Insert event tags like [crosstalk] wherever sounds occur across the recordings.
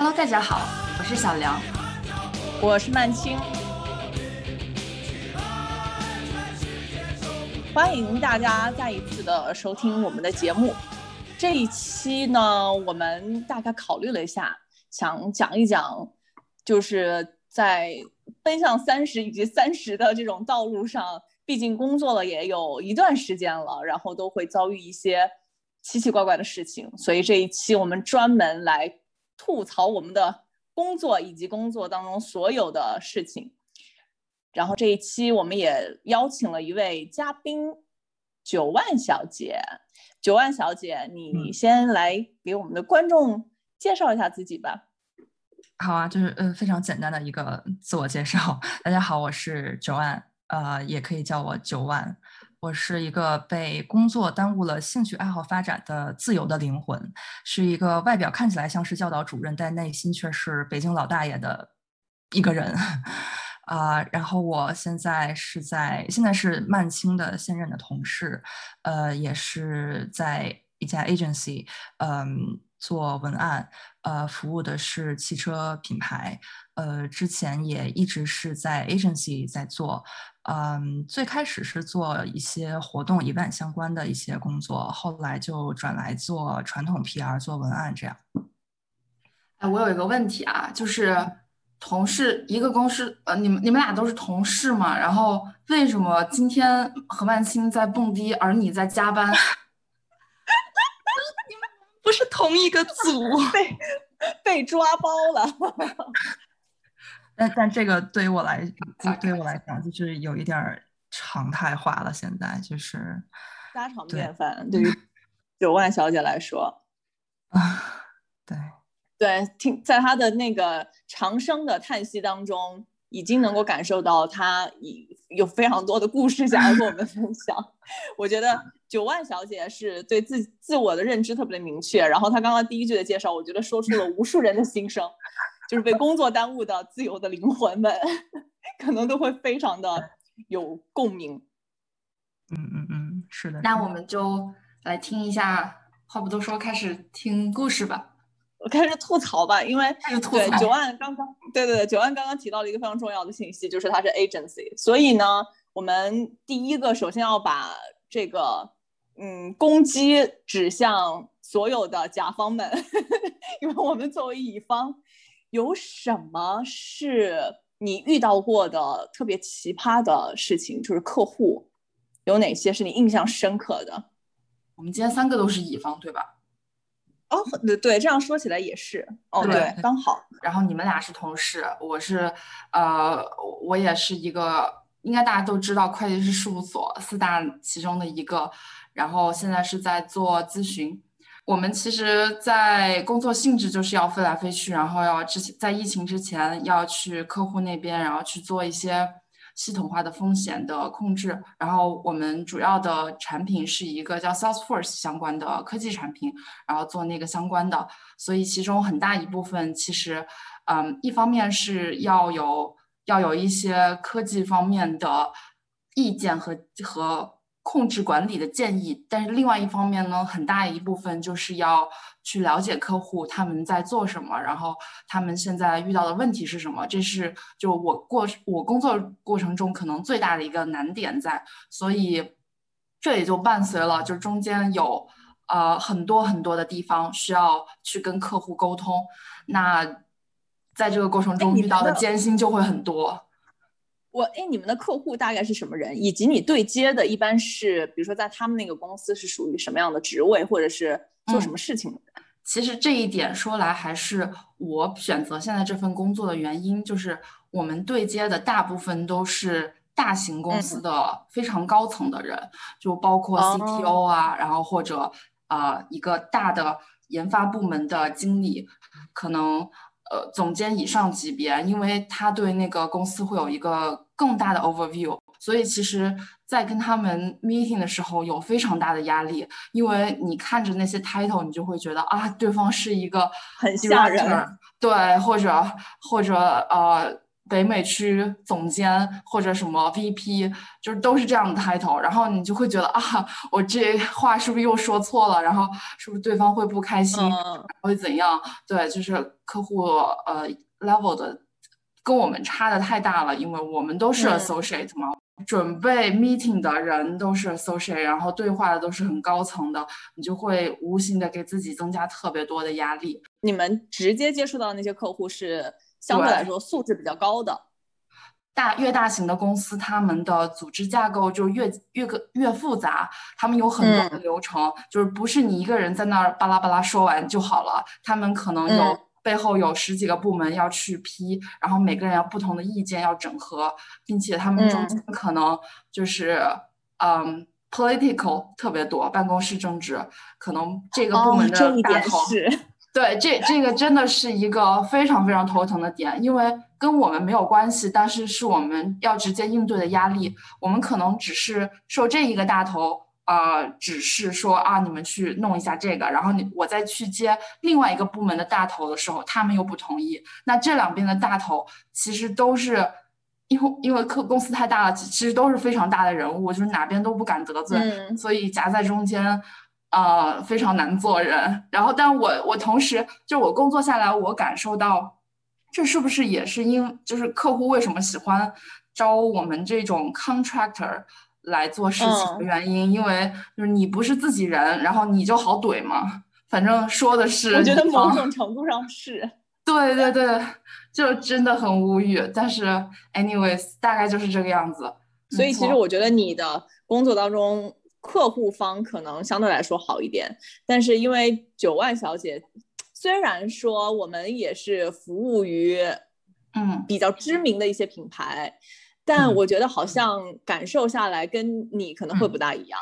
Hello，大家好，我是小梁，我是曼青，欢迎大家再一次的收听我们的节目。这一期呢，我们大概考虑了一下，想讲一讲，就是在奔向三十以及三十的这种道路上，毕竟工作了也有一段时间了，然后都会遭遇一些奇奇怪怪的事情，所以这一期我们专门来。吐槽我们的工作以及工作当中所有的事情，然后这一期我们也邀请了一位嘉宾，九万小姐。九万小姐，你先来给我们的观众介绍一下自己吧。好啊，就是呃非常简单的一个自我介绍。[laughs] 大家好，我是九万，呃也可以叫我九万。我是一个被工作耽误了兴趣爱好发展的自由的灵魂，是一个外表看起来像是教导主任，但内心却是北京老大爷的一个人啊。然后我现在是在现在是曼青的现任的同事，呃，也是在一家 agency，嗯，做文案，呃，服务的是汽车品牌，呃，之前也一直是在 agency 在做。嗯，最开始是做一些活动、event 相关的一些工作，后来就转来做传统 PR，做文案这样。哎，我有一个问题啊，就是同事一个公司，呃，你们你们俩都是同事嘛？然后为什么今天何曼青在蹦迪，而你在加班？[laughs] 你们不是同一个组，[laughs] 被被抓包了。[laughs] 但但这个对于我来，对于我来讲就是有一点常态化了。现在就是家常便饭，对于 [laughs] 九万小姐来说，啊，对对，听在她的那个长声的叹息当中，已经能够感受到她已有非常多的故事想要跟我们分 [laughs] 享。我觉得九万小姐是对自自我的认知特别的明确，然后她刚刚第一句的介绍，我觉得说出了无数人的心声。就是被工作耽误的自由的灵魂们，可能都会非常的有共鸣。嗯嗯嗯，是的。那我们就来听一下，话不多说，开始听故事吧。我开始吐槽吧，因为对九万刚刚，对对对，九万刚刚提到了一个非常重要的信息，就是它是 agency，所以呢，我们第一个首先要把这个嗯攻击指向所有的甲方们，[laughs] 因为我们作为乙方。有什么是你遇到过的特别奇葩的事情？就是客户有哪些是你印象深刻的？我们今天三个都是乙方，对吧？哦，对对，这样说起来也是。哦，对，刚好。然后你们俩是同事，我是呃，我也是一个，应该大家都知道会计师事务所四大其中的一个，然后现在是在做咨询。我们其实，在工作性质就是要飞来飞去，然后要之前在疫情之前要去客户那边，然后去做一些系统化的风险的控制。然后我们主要的产品是一个叫 Salesforce 相关的科技产品，然后做那个相关的。所以其中很大一部分其实，嗯，一方面是要有要有一些科技方面的意见和和。控制管理的建议，但是另外一方面呢，很大一部分就是要去了解客户他们在做什么，然后他们现在遇到的问题是什么，这是就我过我工作过程中可能最大的一个难点在，所以这也就伴随了就中间有呃很多很多的地方需要去跟客户沟通，那在这个过程中遇到的艰辛就会很多。我哎，你们的客户大概是什么人？以及你对接的一般是，比如说在他们那个公司是属于什么样的职位，或者是做什么事情的？其实这一点说来，还是我选择现在这份工作的原因，就是我们对接的大部分都是大型公司的非常高层的人，就包括 CTO 啊，然后或者呃一个大的研发部门的经理，可能。呃，总监以上级别，因为他对那个公司会有一个更大的 overview，所以其实，在跟他们 meeting 的时候有非常大的压力，因为你看着那些 title，你就会觉得啊，对方是一个很吓人，对，或者或者呃北美区总监或者什么 VP，就是都是这样的 title，然后你就会觉得啊，我这话是不是又说错了？然后是不是对方会不开心，会怎样？对，就是客户呃 level 的跟我们差的太大了，因为我们都是 associate 嘛，准备 meeting 的人都是 associate，然后对话的都是很高层的，你就会无形的给自己增加特别多的压力。你们直接接触到那些客户是？相对来说，素质比较高的。大越大型的公司，他们的组织架构就越越个越复杂，他们有很多的流程，就是不是你一个人在那儿巴拉巴拉说完就好了，他们可能有背后有十几个部门要去批，然后每个人要不同的意见要整合，并且他们中间可能就是嗯，political 特别多，办公室政治，可能这个部门的大头。对，这这个真的是一个非常非常头疼的点，因为跟我们没有关系，但是是我们要直接应对的压力。我们可能只是受这一个大头呃指示说啊，你们去弄一下这个，然后你我再去接另外一个部门的大头的时候，他们又不同意。那这两边的大头其实都是因为因为客公司太大了，其实都是非常大的人物，就是哪边都不敢得罪，所以夹在中间。呃，非常难做人。然后，但我我同时就我工作下来，我感受到，这是不是也是因就是客户为什么喜欢招我们这种 contractor 来做事情的原因？因为就是你不是自己人，然后你就好怼嘛。反正说的是，我觉得某种程度上是。[laughs] 对对对，就真的很无语。但是，anyways，大概就是这个样子。所以，其实我觉得你的工作当中。客户方可能相对来说好一点，但是因为九万小姐，虽然说我们也是服务于，嗯，比较知名的一些品牌，但我觉得好像感受下来跟你可能会不大一样，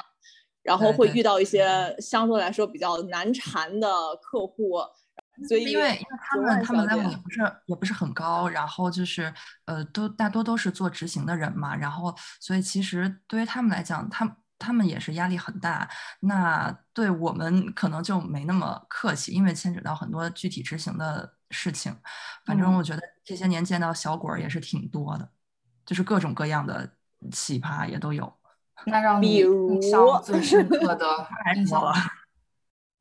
然后会遇到一些相对来说比较难缠的客户，所以因为因为他们他们 level 也不是也不是很高，然后就是呃都大多都是做执行的人嘛，然后所以其实对于他们来讲，他。他们也是压力很大，那对我们可能就没那么客气，因为牵扯到很多具体执行的事情。反正我觉得这些年见到小鬼儿也是挺多的，就是各种各样的奇葩也都有。那让你印象最深刻的 [laughs] 印象，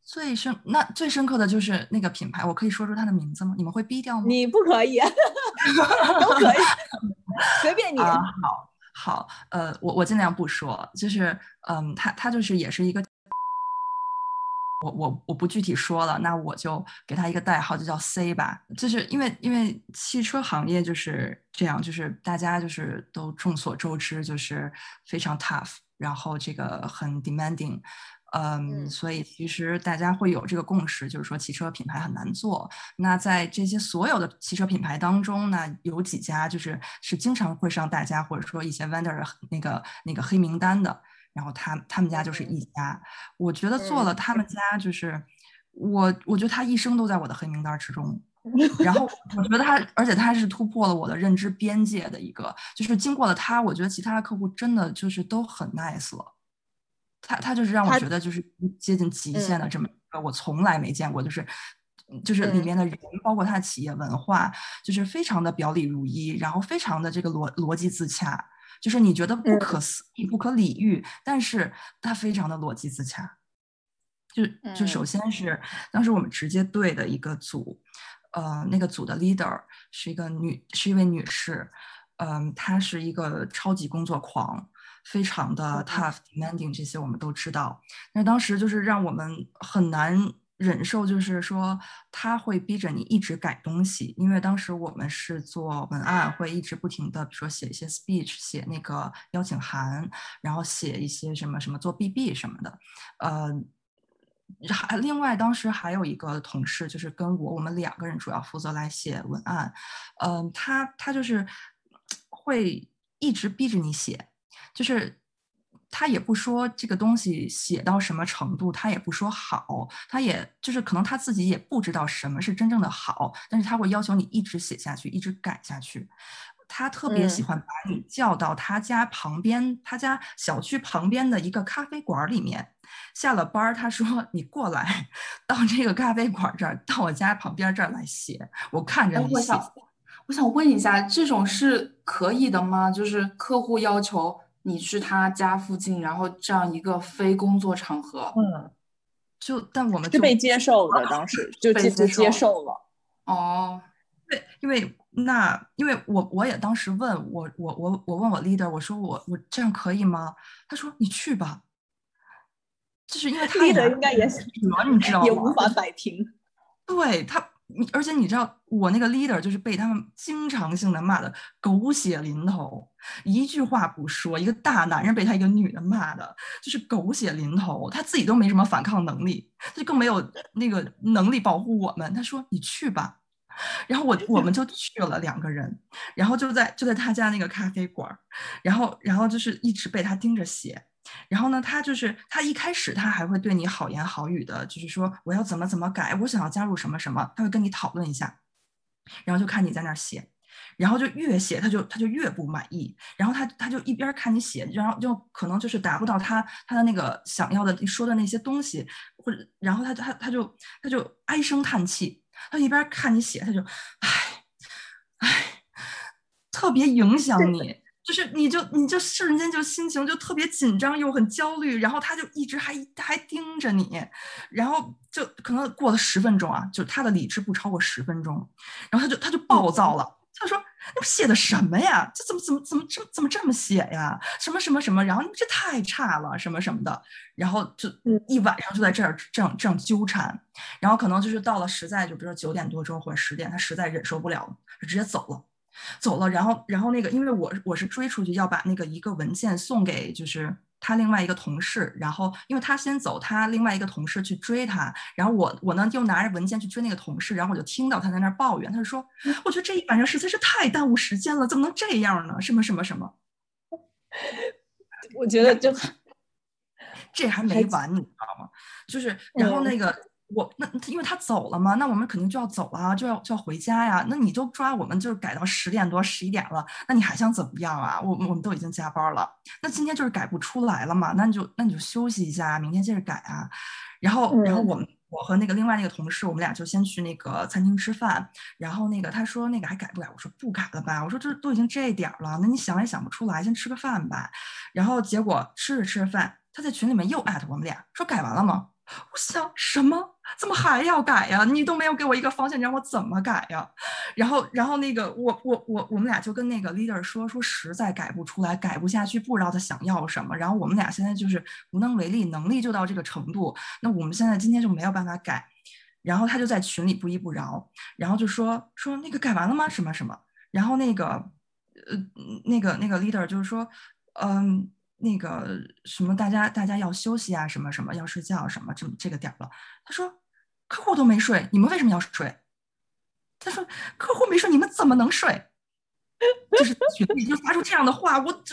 最深那最深刻的就是那个品牌，我可以说出它的名字吗？你们会逼掉吗？你不可以，[laughs] 都可以，[laughs] 随便你。好。好，呃，我我尽量不说，就是，嗯，他他就是也是一个，我我我不具体说了，那我就给他一个代号，就叫 C 吧，就是因为因为汽车行业就是这样，就是大家就是都众所周知，就是非常 tough，然后这个很 demanding。嗯，所以其实大家会有这个共识，就是说汽车品牌很难做。那在这些所有的汽车品牌当中呢，有几家就是是经常会上大家或者说一些 vendor 那个那个黑名单的。然后他他们家就是一家，我觉得做了他们家就是我我觉得他一生都在我的黑名单之中。[laughs] 然后我觉得他，而且他是突破了我的认知边界的一个，就是经过了他，我觉得其他的客户真的就是都很 nice 了。他他就是让我觉得就是接近极限的这么一个，我从来没见过，就是就是里面的人，包括他的企业文化，就是非常的表里如一，然后非常的这个逻逻辑自洽，就是你觉得不可思议、不可理喻，但是他非常的逻辑自洽。就就首先是当时我们直接对的一个组，呃，那个组的 leader 是一个女，是一位女士，嗯，她是一个超级工作狂。非常的 tough demanding，这些我们都知道。那当时就是让我们很难忍受，就是说他会逼着你一直改东西，因为当时我们是做文案，会一直不停的，比如说写一些 speech，写那个邀请函，然后写一些什么什么做 BB 什么的。呃，还另外当时还有一个同事，就是跟我我们两个人主要负责来写文案。嗯，他他就是会一直逼着你写。就是他也不说这个东西写到什么程度，他也不说好，他也就是可能他自己也不知道什么是真正的好，但是他会要求你一直写下去，一直改下去。他特别喜欢把你叫到他家旁边，他家小区旁边的一个咖啡馆里面。下了班儿，他说：“你过来，到这个咖啡馆这儿，到我家旁边这儿来写，我看着你写。”我想问一下，这种是可以的吗？就是客户要求你去他家附近，然后这样一个非工作场合，嗯，就但我们是被接受的，当时就被接受了。哦，对，因为那因为我我也当时问我我我我问我 leader，我说我我这样可以吗？他说你去吧，就是因为他 leader 应该也你知道吗？也无法摆平，对他。你而且你知道，我那个 leader 就是被他们经常性的骂的狗血淋头，一句话不说，一个大男人被他一个女的骂的，就是狗血淋头，他自己都没什么反抗能力，他就更没有那个能力保护我们。他说：“你去吧。”然后我我们就去了两个人，然后就在就在他家那个咖啡馆，然后然后就是一直被他盯着写。然后呢，他就是他一开始他还会对你好言好语的，就是说我要怎么怎么改，我想要加入什么什么，他会跟你讨论一下，然后就看你在那儿写，然后就越写他就他就越不满意，然后他他就一边看你写，然后就可能就是达不到他他的那个想要的说的那些东西，或者然后他他他就他就唉声叹气，他一边看你写，他就唉唉，特别影响你。就是你就你就瞬间就心情就特别紧张又很焦虑，然后他就一直还还盯着你，然后就可能过了十分钟啊，就他的理智不超过十分钟，然后他就他就暴躁了，他说：“你们写的什么呀？这怎么怎么怎么这怎么这么写呀？什么什么什么？然后你这太差了，什么什么的。”然后就一晚上就在这儿这样这样纠缠，然后可能就是到了实在就比如说九点多钟或者十点，他实在忍受不了了，就直接走了。走了，然后，然后那个，因为我我是追出去要把那个一个文件送给就是他另外一个同事，然后因为他先走，他另外一个同事去追他，然后我我呢又拿着文件去追那个同事，然后我就听到他在那儿抱怨，他就说，我觉得这一晚上实在是太耽误时间了，怎么能这样呢？什么什么什么？我觉得就 [laughs] 这还没完，你知道吗？就是然后那个。我那因为他走了嘛，那我们肯定就要走了，就要就要回家呀。那你就抓我们就是改到十点多十一点了，那你还想怎么样啊？我我们都已经加班了，那今天就是改不出来了嘛，那你就那你就休息一下，明天接着改啊。然后然后我们我和那个另外那个同事，我们俩就先去那个餐厅吃饭。然后那个他说那个还改不改？我说不改了吧。我说这都已经这点了，那你想也想不出来，先吃个饭吧。然后结果吃着吃着饭，他在群里面又艾特我们俩说改完了吗？我想什么？怎么还要改呀？你都没有给我一个方向，你让我怎么改呀？然后，然后那个我我我我们俩就跟那个 leader 说说，实在改不出来，改不下去，不知道他想要什么。然后我们俩现在就是无能为力，能力就到这个程度。那我们现在今天就没有办法改。然后他就在群里不依不饶，然后就说说那个改完了吗？什么什么？然后那个呃那个那个 leader 就是说嗯。那个什么，大家大家要休息啊，什么什么要睡觉什么，这这个点了。他说客户都没睡，你们为什么要睡？他说客户没睡，你们怎么能睡？就是群里就发出这样的话，我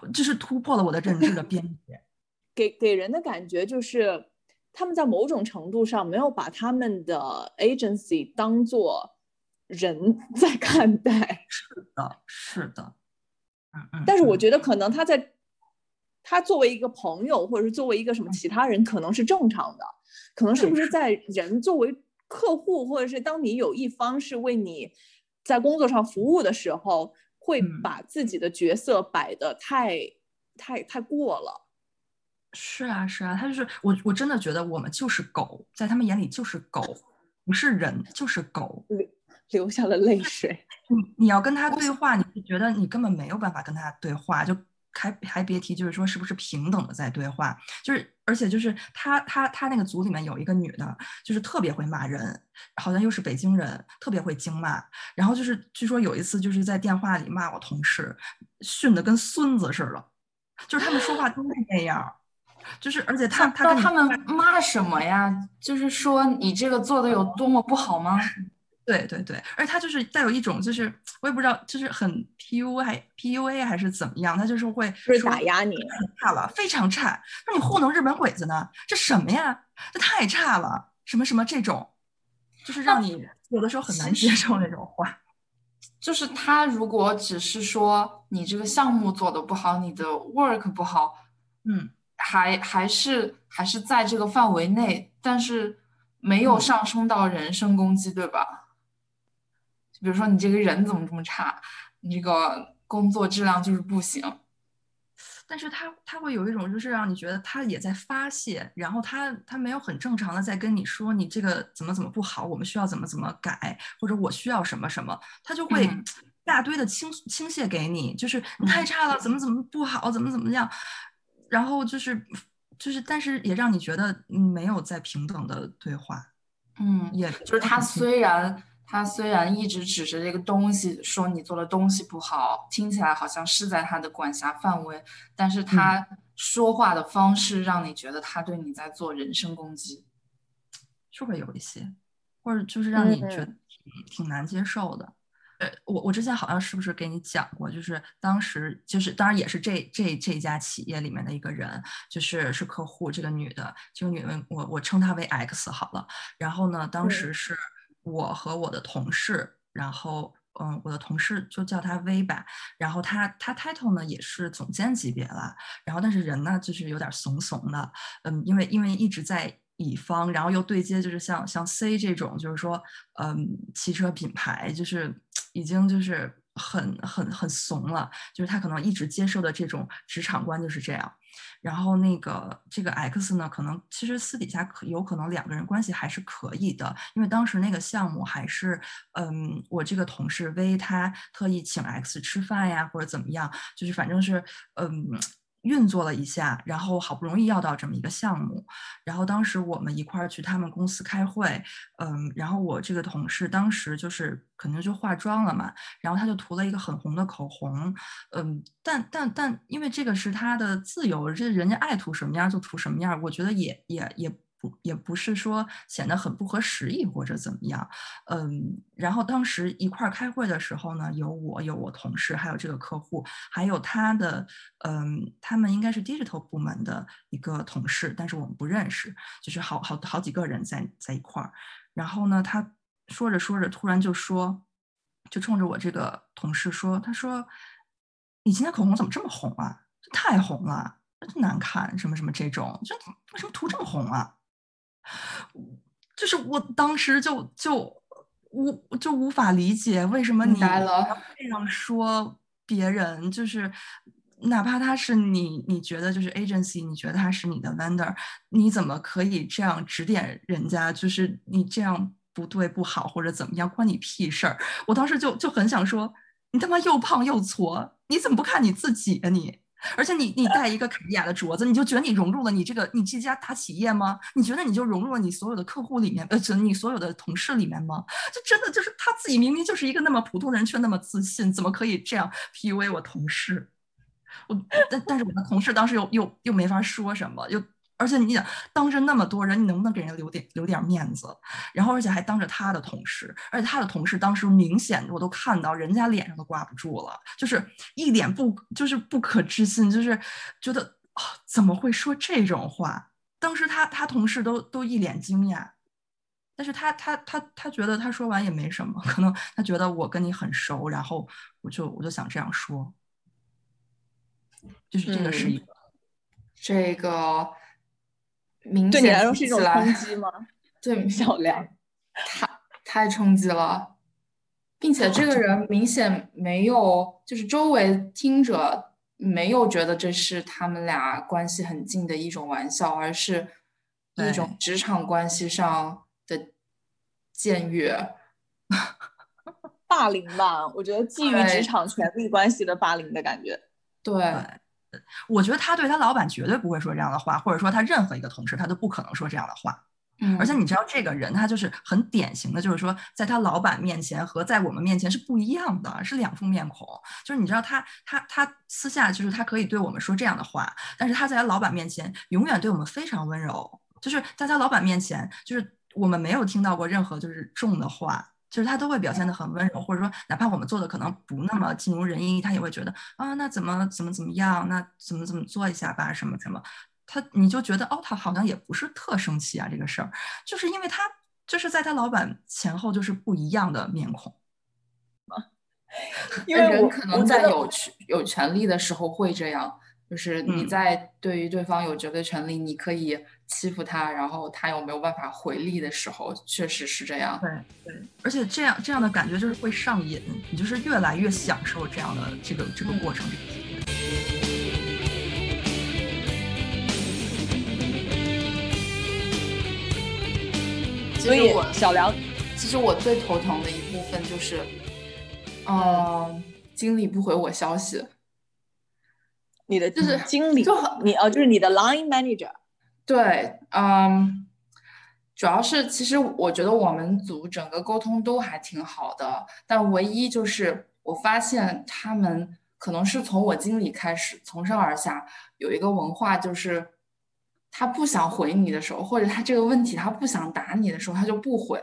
我就是突破了我的认知的边界。[laughs] 给给人的感觉就是他们在某种程度上没有把他们的 agency 当做人在看待。是的，是的。嗯嗯。但是我觉得可能他在。他作为一个朋友，或者是作为一个什么其他人，可能是正常的。可能是不是在人作为客户，或者是当你有一方是为你在工作上服务的时候，会把自己的角色摆的太太太过了。是啊，是啊，他就是我，我真的觉得我们就是狗，在他们眼里就是狗，不是人，就是狗。流流下了泪水。[laughs] 你你要跟他对话，你是觉得你根本没有办法跟他对话，就。还还别提，就是说是不是平等的在对话，就是而且就是他他他那个组里面有一个女的，就是特别会骂人，好像又是北京人，特别会京骂。然后就是据说有一次就是在电话里骂我同事，训的跟孙子似的，就是他们说话都是那样，就是而且他他他们骂什么呀？就是说你这个做的有多么不好吗？对对对，而他就是带有一种，就是我也不知道，就是很 P U 还 P U A 还是怎么样，他就是会打压你，很差了，非常差。那你糊弄日本鬼子呢？这什么呀？这太差了，什么什么这种，就是让你有的时候很难接受那种话。[laughs] 就是他如果只是说你这个项目做的不好，你的 work 不好，嗯，还还是还是在这个范围内，但是没有上升到人身攻击，对吧？比如说你这个人怎么这么差，你这个工作质量就是不行。但是他他会有一种就是让你觉得他也在发泄，然后他他没有很正常的在跟你说你这个怎么怎么不好，我们需要怎么怎么改，或者我需要什么什么，他就会大堆的倾倾泻给你，就是你太差了，怎么怎么不好，怎么怎么样，然后就是就是，但是也让你觉得没有在平等的对话，嗯，也就是他虽然。他虽然一直指着这个东西说你做的东西不好，听起来好像是在他的管辖范围，但是他说话的方式让你觉得他对你在做人身攻击，是会有一些，或者就是让你觉得挺难接受的。呃，我我之前好像是不是给你讲过，就是当时就是当然也是这这这家企业里面的一个人，就是是客户这个女的，这个女的我我称她为 X 好了，然后呢，当时是。我和我的同事，然后嗯，我的同事就叫他 V 吧，然后他他 title 呢也是总监级别了，然后但是人呢就是有点怂怂的，嗯，因为因为一直在乙方，然后又对接就是像像 C 这种，就是说嗯，汽车品牌就是 [tsk] 已经就是很很很怂了，就是他可能一直接受的这种职场观就是这样。然后那个这个 X 呢，可能其实私底下可有可能两个人关系还是可以的，因为当时那个项目还是，嗯，我这个同事 V 他特意请 X 吃饭呀，或者怎么样，就是反正是，嗯。运作了一下，然后好不容易要到这么一个项目，然后当时我们一块儿去他们公司开会，嗯，然后我这个同事当时就是可能就化妆了嘛，然后他就涂了一个很红的口红，嗯，但但但因为这个是他的自由，这人家爱涂什么样就涂什么样，我觉得也也也。不，也不是说显得很不合时宜或者怎么样，嗯，然后当时一块儿开会的时候呢，有我，有我同事，还有这个客户，还有他的，嗯，他们应该是 digital 部门的一个同事，但是我们不认识，就是好好好几个人在在一块儿，然后呢，他说着说着，突然就说，就冲着我这个同事说，他说，你今天口红怎么这么红啊？这太红了，这难看，什么什么这种，这为什么涂这么红啊？就是我当时就就无就无法理解为什么你要这样说别人，就是哪怕他是你，你觉得就是 agency，你觉得他是你的 vendor，你怎么可以这样指点人家？就是你这样不对不好或者怎么样，关你屁事儿！我当时就就很想说，你他妈又胖又矬，你怎么不看你自己啊你？而且你你戴一个卡地亚的镯子，你就觉得你融入了你这个你这家大企业吗？你觉得你就融入了你所有的客户里面，呃，你所有的同事里面吗？就真的就是他自己明明就是一个那么普通人，却那么自信，怎么可以这样 PUA 我同事？我但但是我的同事当时又又又没法说什么，又。而且你想当着那么多人，你能不能给人留点留点面子？然后，而且还当着他的同事，而且他的同事当时明显我都看到人家脸上都挂不住了，就是一脸不就是不可置信，就是觉得啊怎么会说这种话？当时他他同事都都一脸惊讶，但是他他他他觉得他说完也没什么，可能他觉得我跟你很熟，然后我就我就想这样说，就是这个是一个这个。明显对你来说是一种冲击吗？[laughs] 对，小梁，太太冲击了，并且这个人 [laughs] 明显没有，就是周围听者没有觉得这是他们俩关系很近的一种玩笑，而是一种职场关系上的僭越、[laughs] 霸凌吧？我觉得基于职场权力关系的霸凌的感觉，对。我觉得他对他老板绝对不会说这样的话，或者说他任何一个同事他都不可能说这样的话。嗯，而且你知道这个人他就是很典型的，就是说在他老板面前和在我们面前是不一样的，是两副面孔。就是你知道他他他私下就是他可以对我们说这样的话，但是他在他老板面前永远对我们非常温柔。就是在他老板面前，就是我们没有听到过任何就是重的话。就是他都会表现得很温柔，或者说哪怕我们做的可能不那么尽如人意，他也会觉得啊，那怎么怎么怎么样，那怎么怎么做一下吧，什么什么，他你就觉得哦，他好像也不是特生气啊，这个事儿，就是因为他就是在他老板前后就是不一样的面孔，因为人可能在有权有权利的时候会这样，就是你在对于对方有绝对权利，你可以欺负他，然后他又没有办法回力的时候，确实是这样。对对，而且这样这样的感觉就是会上瘾，你就是越来越享受这样的这个这个过程。所以小梁，其实我最头疼的一部分就是，嗯，经理不回我消息。你的就是经理，就你哦，就是你的 line manager。对，嗯，主要是其实我觉得我们组整个沟通都还挺好的，但唯一就是我发现他们可能是从我经理开始，从上而下有一个文化，就是他不想回你的时候，或者他这个问题他不想答你的时候，他就不回，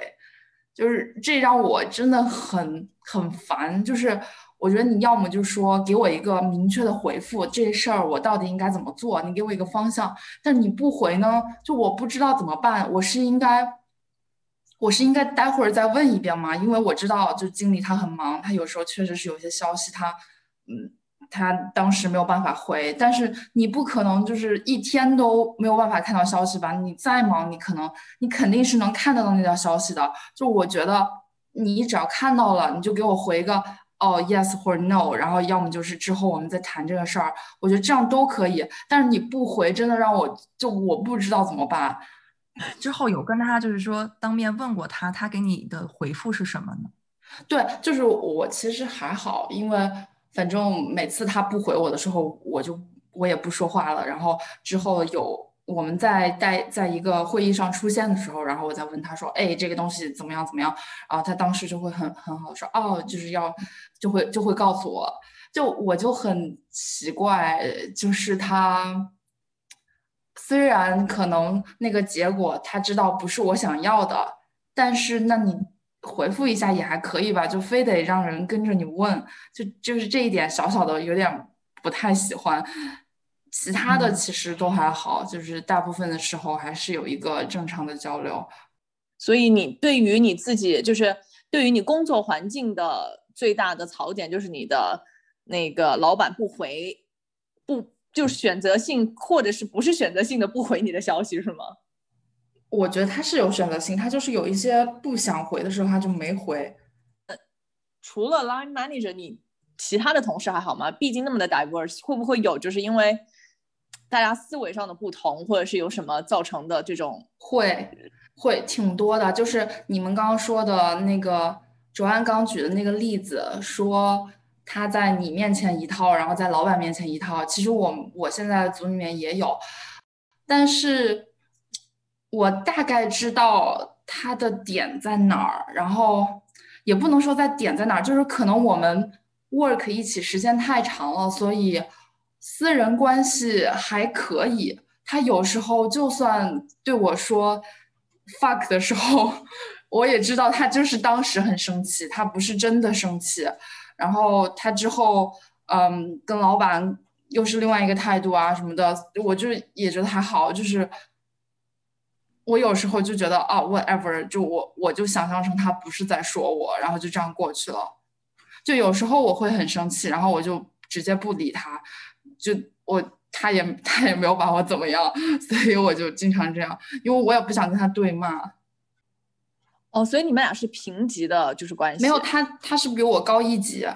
就是这让我真的很很烦，就是。我觉得你要么就说给我一个明确的回复，这事儿我到底应该怎么做？你给我一个方向。但你不回呢，就我不知道怎么办。我是应该，我是应该待会儿再问一遍吗？因为我知道，就经理他很忙，他有时候确实是有些消息他，嗯，他当时没有办法回。但是你不可能就是一天都没有办法看到消息吧？你再忙，你可能你肯定是能看得到那条消息的。就我觉得你只要看到了，你就给我回个。哦，yes 或者 no，然后要么就是之后我们再谈这个事儿，我觉得这样都可以。但是你不回，真的让我就我不知道怎么办。[laughs] 之后有跟他就是说当面问过他，他给你的回复是什么呢？对，就是我其实还好，因为反正每次他不回我的时候，我就我也不说话了。然后之后有。我们在在在一个会议上出现的时候，然后我再问他说：“哎，这个东西怎么样？怎么样？”然后他当时就会很很好说：“哦，就是要，就会就会告诉我。”就我就很奇怪，就是他虽然可能那个结果他知道不是我想要的，但是那你回复一下也还可以吧？就非得让人跟着你问，就就是这一点小小的有点不太喜欢。其他的其实都还好，就是大部分的时候还是有一个正常的交流。所以你对于你自己，就是对于你工作环境的最大的槽点，就是你的那个老板不回，不就是选择性或者是不是选择性的不回你的消息是吗？我觉得他是有选择性，他就是有一些不想回的时候他就没回。除了 line manager，你其他的同事还好吗？毕竟那么的 diverse，会不会有就是因为？大家思维上的不同，或者是有什么造成的这种会会挺多的。就是你们刚刚说的那个卓安刚举的那个例子，说他在你面前一套，然后在老板面前一套。其实我我现在组里面也有，但是我大概知道他的点在哪儿，然后也不能说在点在哪儿，就是可能我们 work 一起时间太长了，所以。私人关系还可以，他有时候就算对我说 fuck 的时候，我也知道他就是当时很生气，他不是真的生气。然后他之后，嗯，跟老板又是另外一个态度啊什么的，我就也觉得还好。就是我有时候就觉得啊，whatever，就我我就想象成他不是在说我，然后就这样过去了。就有时候我会很生气，然后我就直接不理他。就我，他也 [laughs] 他也没有把我怎么样，[laughs] 所以我就经常这样，因为我也不想跟他对骂。哦，所以你们俩是平级的，就是关系？没有，他他是比我高一级，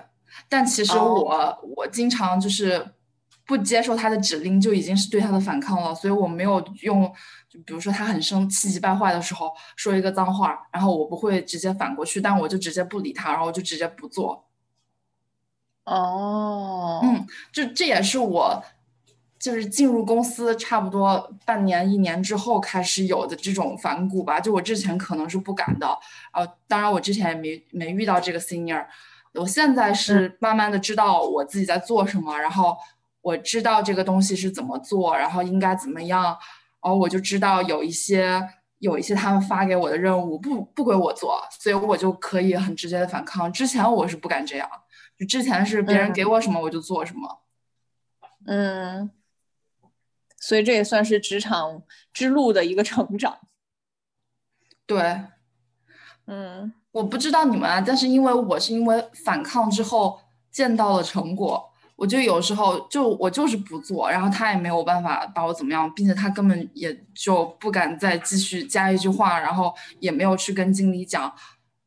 但其实我我经常就是不接受他的指令，就已经是对他的反抗了，所以我没有用，就比如说他很生气急败坏的时候说一个脏话，然后我不会直接反过去，但我就直接不理他，然后我就直接不做。哦，嗯，就这也是我，就是进入公司差不多半年一年之后开始有的这种反骨吧。就我之前可能是不敢的，呃，当然我之前也没没遇到这个 senior，我现在是慢慢的知道我自己在做什么，然后我知道这个东西是怎么做，然后应该怎么样，然后我就知道有一些有一些他们发给我的任务不不归我做，所以我就可以很直接的反抗。之前我是不敢这样。之前是别人给我什么我就做什么，嗯，所以这也算是职场之路的一个成长。对，嗯，我不知道你们啊，但是因为我是因为反抗之后见到了成果，我就有时候就我就是不做，然后他也没有办法把我怎么样，并且他根本也就不敢再继续加一句话，然后也没有去跟经理讲，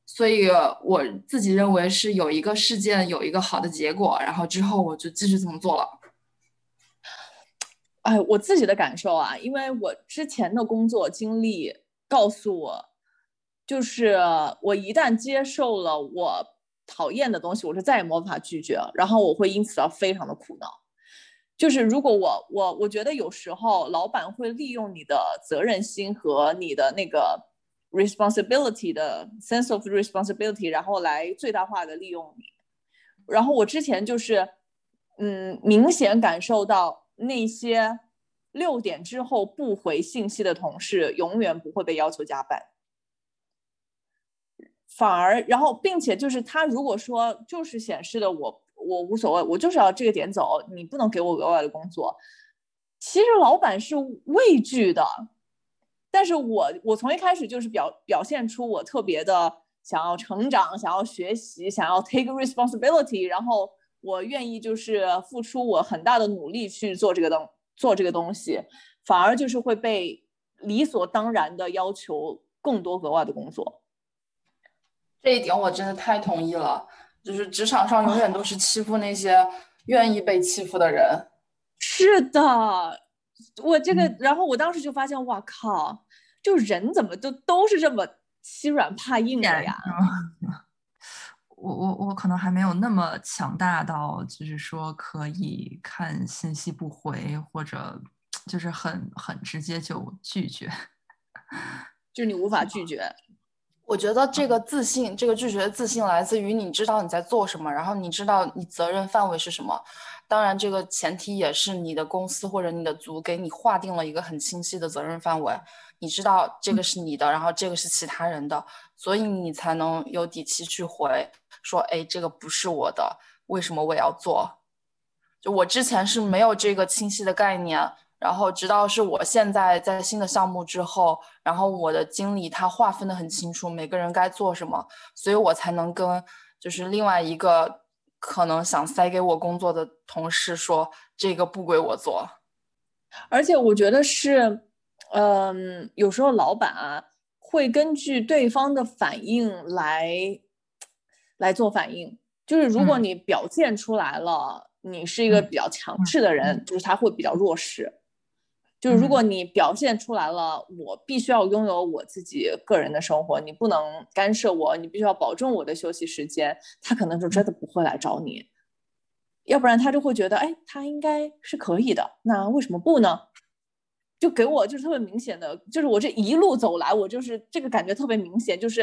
所以我自己认为是有一个事件有一个好的结果，然后之后我就继续这么做了。哎，我自己的感受啊，因为我之前的工作经历告诉我，就是我一旦接受了我。讨厌的东西，我是再也没法拒绝，然后我会因此而非常的苦恼。就是如果我我我觉得有时候老板会利用你的责任心和你的那个 responsibility 的 sense of responsibility，然后来最大化的利用你。然后我之前就是嗯，明显感受到那些六点之后不回信息的同事，永远不会被要求加班。反而，然后，并且就是他如果说就是显示的我我无所谓，我就是要这个点走，你不能给我额外的工作。其实老板是畏惧的，但是我我从一开始就是表表现出我特别的想要成长，想要学习，想要 take responsibility，然后我愿意就是付出我很大的努力去做这个东做这个东西，反而就是会被理所当然的要求更多额外的工作。这一点我真的太同意了，就是职场上永远都是欺负那些愿意被欺负的人。是的，我这个，然后我当时就发现，哇靠，就人怎么就都是这么欺软怕硬的呀？我我我可能还没有那么强大到，就是说可以看信息不回，或者就是很很直接就拒绝，[laughs] 就是你无法拒绝。我觉得这个自信，这个拒绝的自信来自于你知道你在做什么，然后你知道你责任范围是什么。当然，这个前提也是你的公司或者你的组给你划定了一个很清晰的责任范围，你知道这个是你的，然后这个是其他人的，所以你才能有底气去回说，哎，这个不是我的，为什么我要做？就我之前是没有这个清晰的概念。然后，直到是我现在在新的项目之后，然后我的经理他划分的很清楚，每个人该做什么，所以我才能跟就是另外一个可能想塞给我工作的同事说，这个不归我做。而且我觉得是，嗯，有时候老板啊会根据对方的反应来来做反应，就是如果你表现出来了，你是一个比较强势的人，就是他会比较弱势。就是如果你表现出来了，我必须要拥有我自己个人的生活，你不能干涉我，你必须要保证我的休息时间，他可能就真的不会来找你，要不然他就会觉得，哎，他应该是可以的，那为什么不呢？就给我就是特别明显的，就是我这一路走来，我就是这个感觉特别明显，就是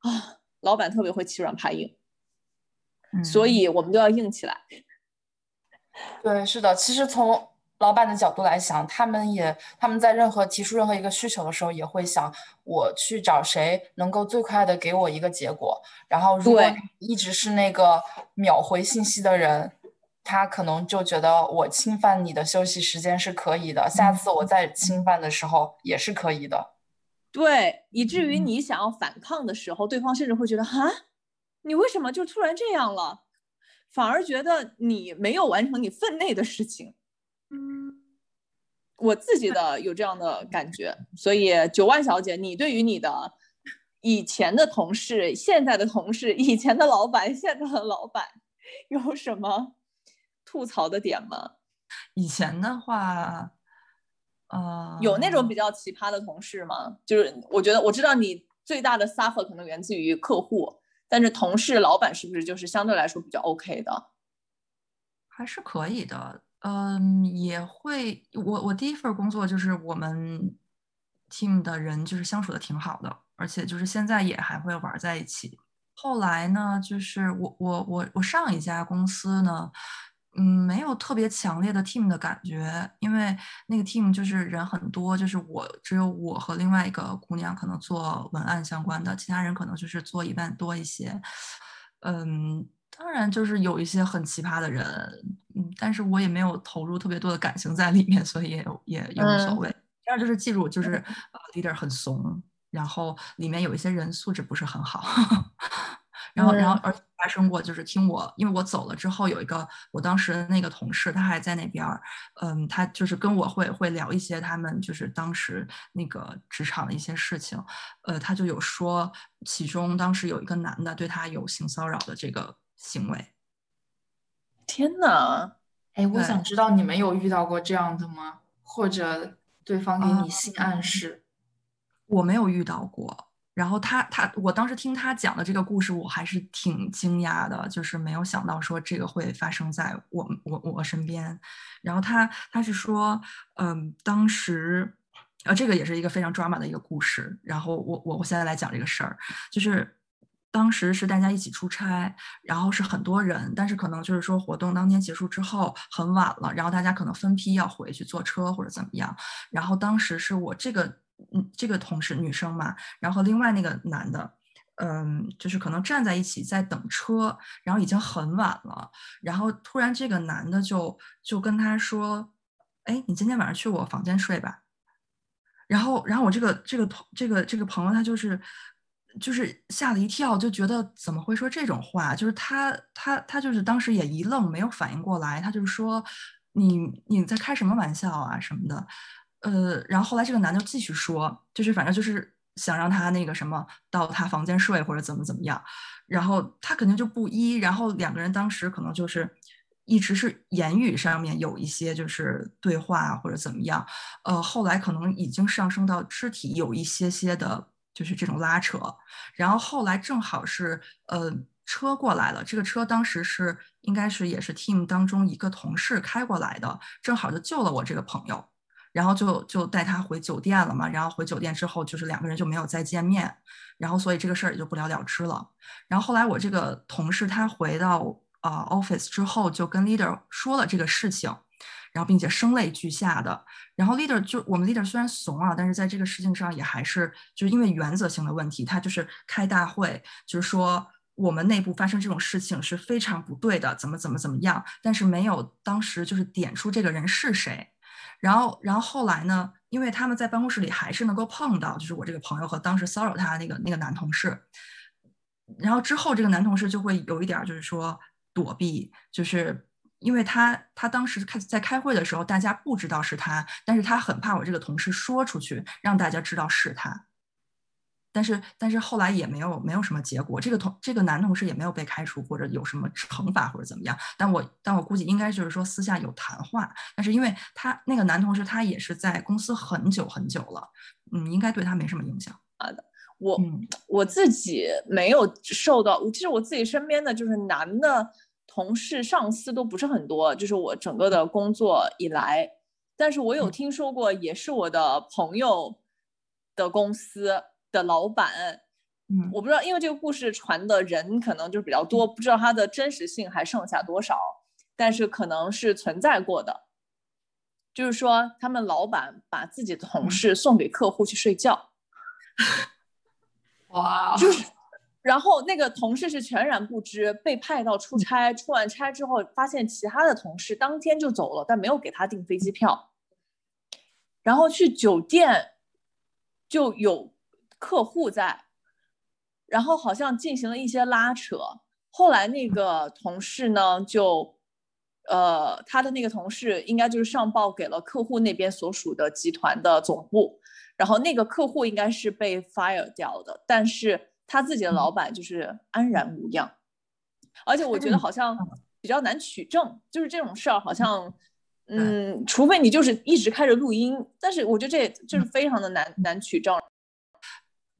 啊，老板特别会欺软怕硬，所以我们都要硬起来。[laughs] 对，是的，其实从。老板的角度来想，他们也他们在任何提出任何一个需求的时候，也会想我去找谁能够最快的给我一个结果。然后，如果一直是那个秒回信息的人，他可能就觉得我侵犯你的休息时间是可以的，下次我再侵犯的时候也是可以的。对，以至于你想要反抗的时候，对方甚至会觉得哈，你为什么就突然这样了？反而觉得你没有完成你分内的事情。嗯，我自己的有这样的感觉，所以九万小姐，你对于你的以前的同事、现在的同事、以前的老板、现在的老板，有什么吐槽的点吗？以前的话，呃，有那种比较奇葩的同事吗？就是我觉得我知道你最大的 suffer 可能源自于客户，但是同事、老板是不是就是相对来说比较 OK 的？还是可以的。嗯，也会。我我第一份工作就是我们 team 的人就是相处的挺好的，而且就是现在也还会玩在一起。后来呢，就是我我我我上一家公司呢，嗯，没有特别强烈的 team 的感觉，因为那个 team 就是人很多，就是我只有我和另外一个姑娘可能做文案相关的，其他人可能就是做一半多一些。嗯。当然，就是有一些很奇葩的人，嗯，但是我也没有投入特别多的感情在里面，所以也也也无所谓。第二就是记住，就是呃，leader 很怂，然后里面有一些人素质不是很好，[laughs] 然后然后而且发生过就是听我，因为我走了之后有一个我当时的那个同事，他还在那边儿，嗯，他就是跟我会会聊一些他们就是当时那个职场的一些事情，呃，他就有说其中当时有一个男的对他有性骚扰的这个行为。天呐，哎，我想知道你们有遇到过这样的吗？或者对方给你性暗示？我没有遇到过。然后他他，我当时听他讲的这个故事，我还是挺惊讶的，就是没有想到说这个会发生在我我我身边。然后他他是说，嗯，当时，呃，这个也是一个非常 drama 的一个故事。然后我我我现在来讲这个事儿，就是当时是大家一起出差，然后是很多人，但是可能就是说活动当天结束之后很晚了，然后大家可能分批要回去坐车或者怎么样。然后当时是我这个嗯这个同事女生嘛，然后另外那个男的。嗯，就是可能站在一起在等车，然后已经很晚了，然后突然这个男的就就跟他说：“哎，你今天晚上去我房间睡吧。”然后，然后我这个这个同这个这个朋友他就是就是吓了一跳，就觉得怎么会说这种话？就是他他他就是当时也一愣，没有反应过来，他就说你你在开什么玩笑啊什么的，呃，然后后来这个男的继续说，就是反正就是想让他那个什么到他房间睡或者怎么怎么样，然后他肯定就不依，然后两个人当时可能就是。一直是言语上面有一些就是对话或者怎么样，呃，后来可能已经上升到肢体有一些些的，就是这种拉扯，然后后来正好是呃车过来了，这个车当时是应该是也是 team 当中一个同事开过来的，正好就救了我这个朋友，然后就就带他回酒店了嘛，然后回酒店之后就是两个人就没有再见面，然后所以这个事儿也就不了了之了，然后后来我这个同事他回到。呃、，office 之后就跟 leader 说了这个事情，然后并且声泪俱下的。然后 leader 就我们 leader 虽然怂啊，但是在这个事情上也还是就是因为原则性的问题，他就是开大会，就是说我们内部发生这种事情是非常不对的，怎么怎么怎么样，但是没有当时就是点出这个人是谁。然后，然后后来呢？因为他们在办公室里还是能够碰到，就是我这个朋友和当时骚扰他那个那个男同事。然后之后，这个男同事就会有一点就是说。躲避，就是因为他他当时开在开会的时候，大家不知道是他，但是他很怕我这个同事说出去，让大家知道是他。但是但是后来也没有没有什么结果，这个同这个男同事也没有被开除或者有什么惩罚或者怎么样。但我但我估计应该就是说私下有谈话，但是因为他那个男同事他也是在公司很久很久了，嗯，应该对他没什么影响。好的。我、嗯、我自己没有受到，其实我自己身边的就是男的同事、上司都不是很多，就是我整个的工作以来，但是我有听说过，也是我的朋友的公司的老板，嗯，我不知道，因为这个故事传的人可能就是比较多，不知道它的真实性还剩下多少，但是可能是存在过的，就是说他们老板把自己的同事送给客户去睡觉。哇，就是，然后那个同事是全然不知，被派到出差，出完差之后发现其他的同事当天就走了，但没有给他订飞机票。然后去酒店就有客户在，然后好像进行了一些拉扯。后来那个同事呢，就呃，他的那个同事应该就是上报给了客户那边所属的集团的总部。然后那个客户应该是被 fire 掉的，但是他自己的老板就是安然无恙，而且我觉得好像比较难取证，就是这种事儿好像，嗯，除非你就是一直开着录音，但是我觉得这就是非常的难难取证。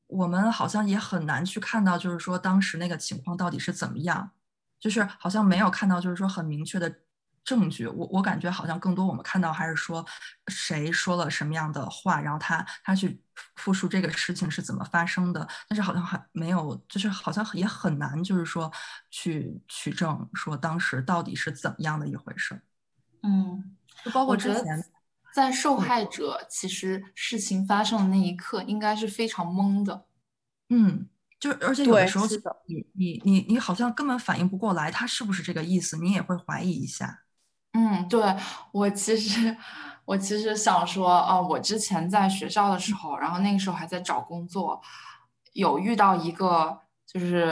我们好像也很难去看到，就是说当时那个情况到底是怎么样，就是好像没有看到，就是说很明确的。证据，我我感觉好像更多我们看到还是说谁说了什么样的话，然后他他去复述这个事情是怎么发生的，但是好像还没有，就是好像也很难，就是说去取证说当时到底是怎么样的一回事。嗯，就包括之前，在受害者其实事情发生的那一刻，应该是非常懵的。嗯。就而且有的时候你你你你好像根本反应不过来，他是不是这个意思，你也会怀疑一下。嗯，对我其实我其实想说，啊，我之前在学校的时候，然后那个时候还在找工作，有遇到一个就是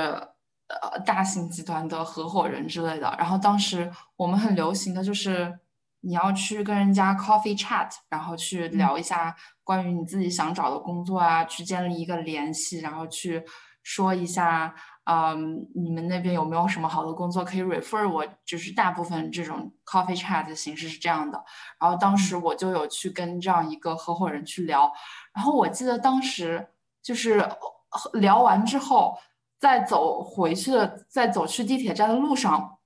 呃大型集团的合伙人之类的。然后当时我们很流行的就是你要去跟人家 coffee chat，然后去聊一下关于你自己想找的工作啊，去建立一个联系，然后去说一下。嗯，你们那边有没有什么好的工作可以 refer 我？就是大部分这种 coffee chat 的形式是这样的。然后当时我就有去跟这样一个合伙人去聊。然后我记得当时就是聊完之后，在走回去的，在走去地铁站的路上，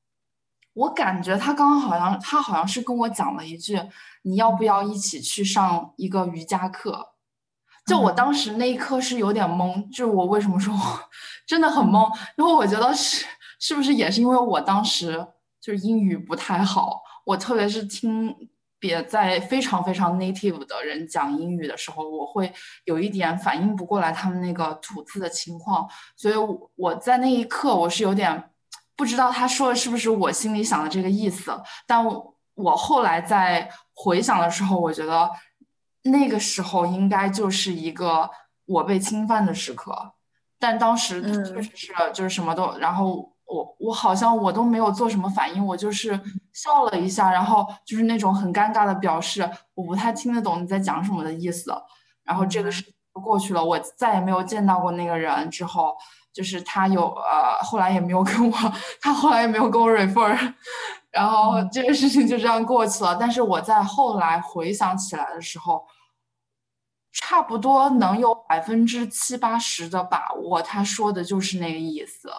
我感觉他刚刚好像他好像是跟我讲了一句：“你要不要一起去上一个瑜伽课？”就我当时那一刻是有点懵，就是我为什么说我 [laughs] 真的很懵？因为我觉得是是不是也是因为我当时就是英语不太好，我特别是听别在非常非常 native 的人讲英语的时候，我会有一点反应不过来他们那个吐字的情况，所以我在那一刻我是有点不知道他说的是不是我心里想的这个意思，但我后来在回想的时候，我觉得。那个时候应该就是一个我被侵犯的时刻，但当时确实是就是什么都，然后我我好像我都没有做什么反应，我就是笑了一下，然后就是那种很尴尬的表示我不太听得懂你在讲什么的意思，然后这个事过去了，我再也没有见到过那个人。之后就是他有呃，后来也没有跟我，他后来也没有跟我 refer，[laughs] 然后这个事情就这样过去了。但是我在后来回想起来的时候。差不多能有百分之七八十的把握，他说的就是那个意思，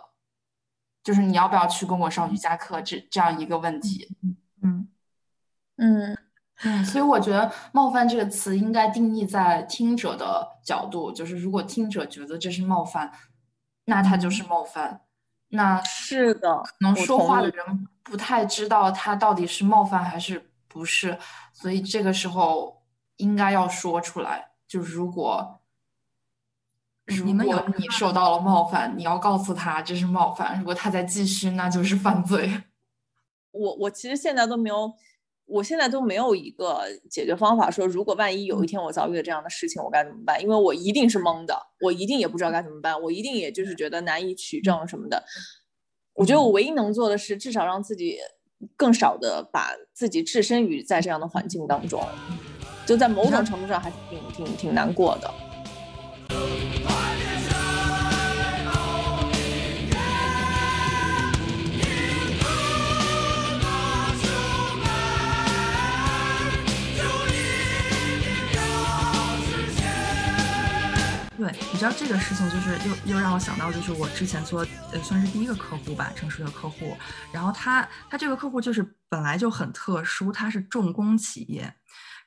就是你要不要去跟我上瑜伽课这这样一个问题。嗯嗯嗯，所以我觉得“冒犯”这个词应该定义在听者的角度，就是如果听者觉得这是冒犯，那他就是冒犯。那是的，可能说话的人不太知道他到底是冒犯还是不是，所以这个时候应该要说出来。就是如果，如果你受到了冒犯，你要告诉他这是冒犯。如果他再继续，那就是犯罪。[laughs] 我我其实现在都没有，我现在都没有一个解决方法。说如果万一有一天我遭遇了这样的事情，我该怎么办？因为我一定是懵的，我一定也不知道该怎么办，我一定也就是觉得难以取证什么的。我觉得我唯一能做的是，至少让自己更少的把自己置身于在这样的环境当中。就在某种程度上还是挺挺挺难过的。对，你知道这个事情就是又又让我想到，就是我之前做呃算是第一个客户吧，正式的客户。然后他他这个客户就是本来就很特殊，他是重工企业。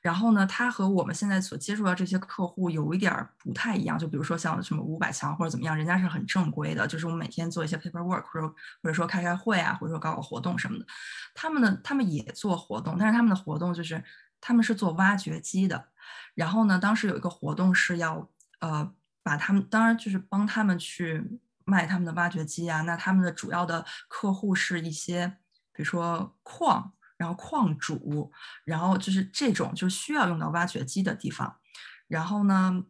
然后呢，他和我们现在所接触到这些客户有一点儿不太一样，就比如说像什么五百强或者怎么样，人家是很正规的，就是我们每天做一些 paperwork，或者或者说开开会啊，或者说搞搞活动什么的。他们呢，他们也做活动，但是他们的活动就是他们是做挖掘机的。然后呢，当时有一个活动是要呃把他们，当然就是帮他们去卖他们的挖掘机啊。那他们的主要的客户是一些，比如说矿。然后矿主，然后就是这种就需要用到挖掘机的地方，然后呢，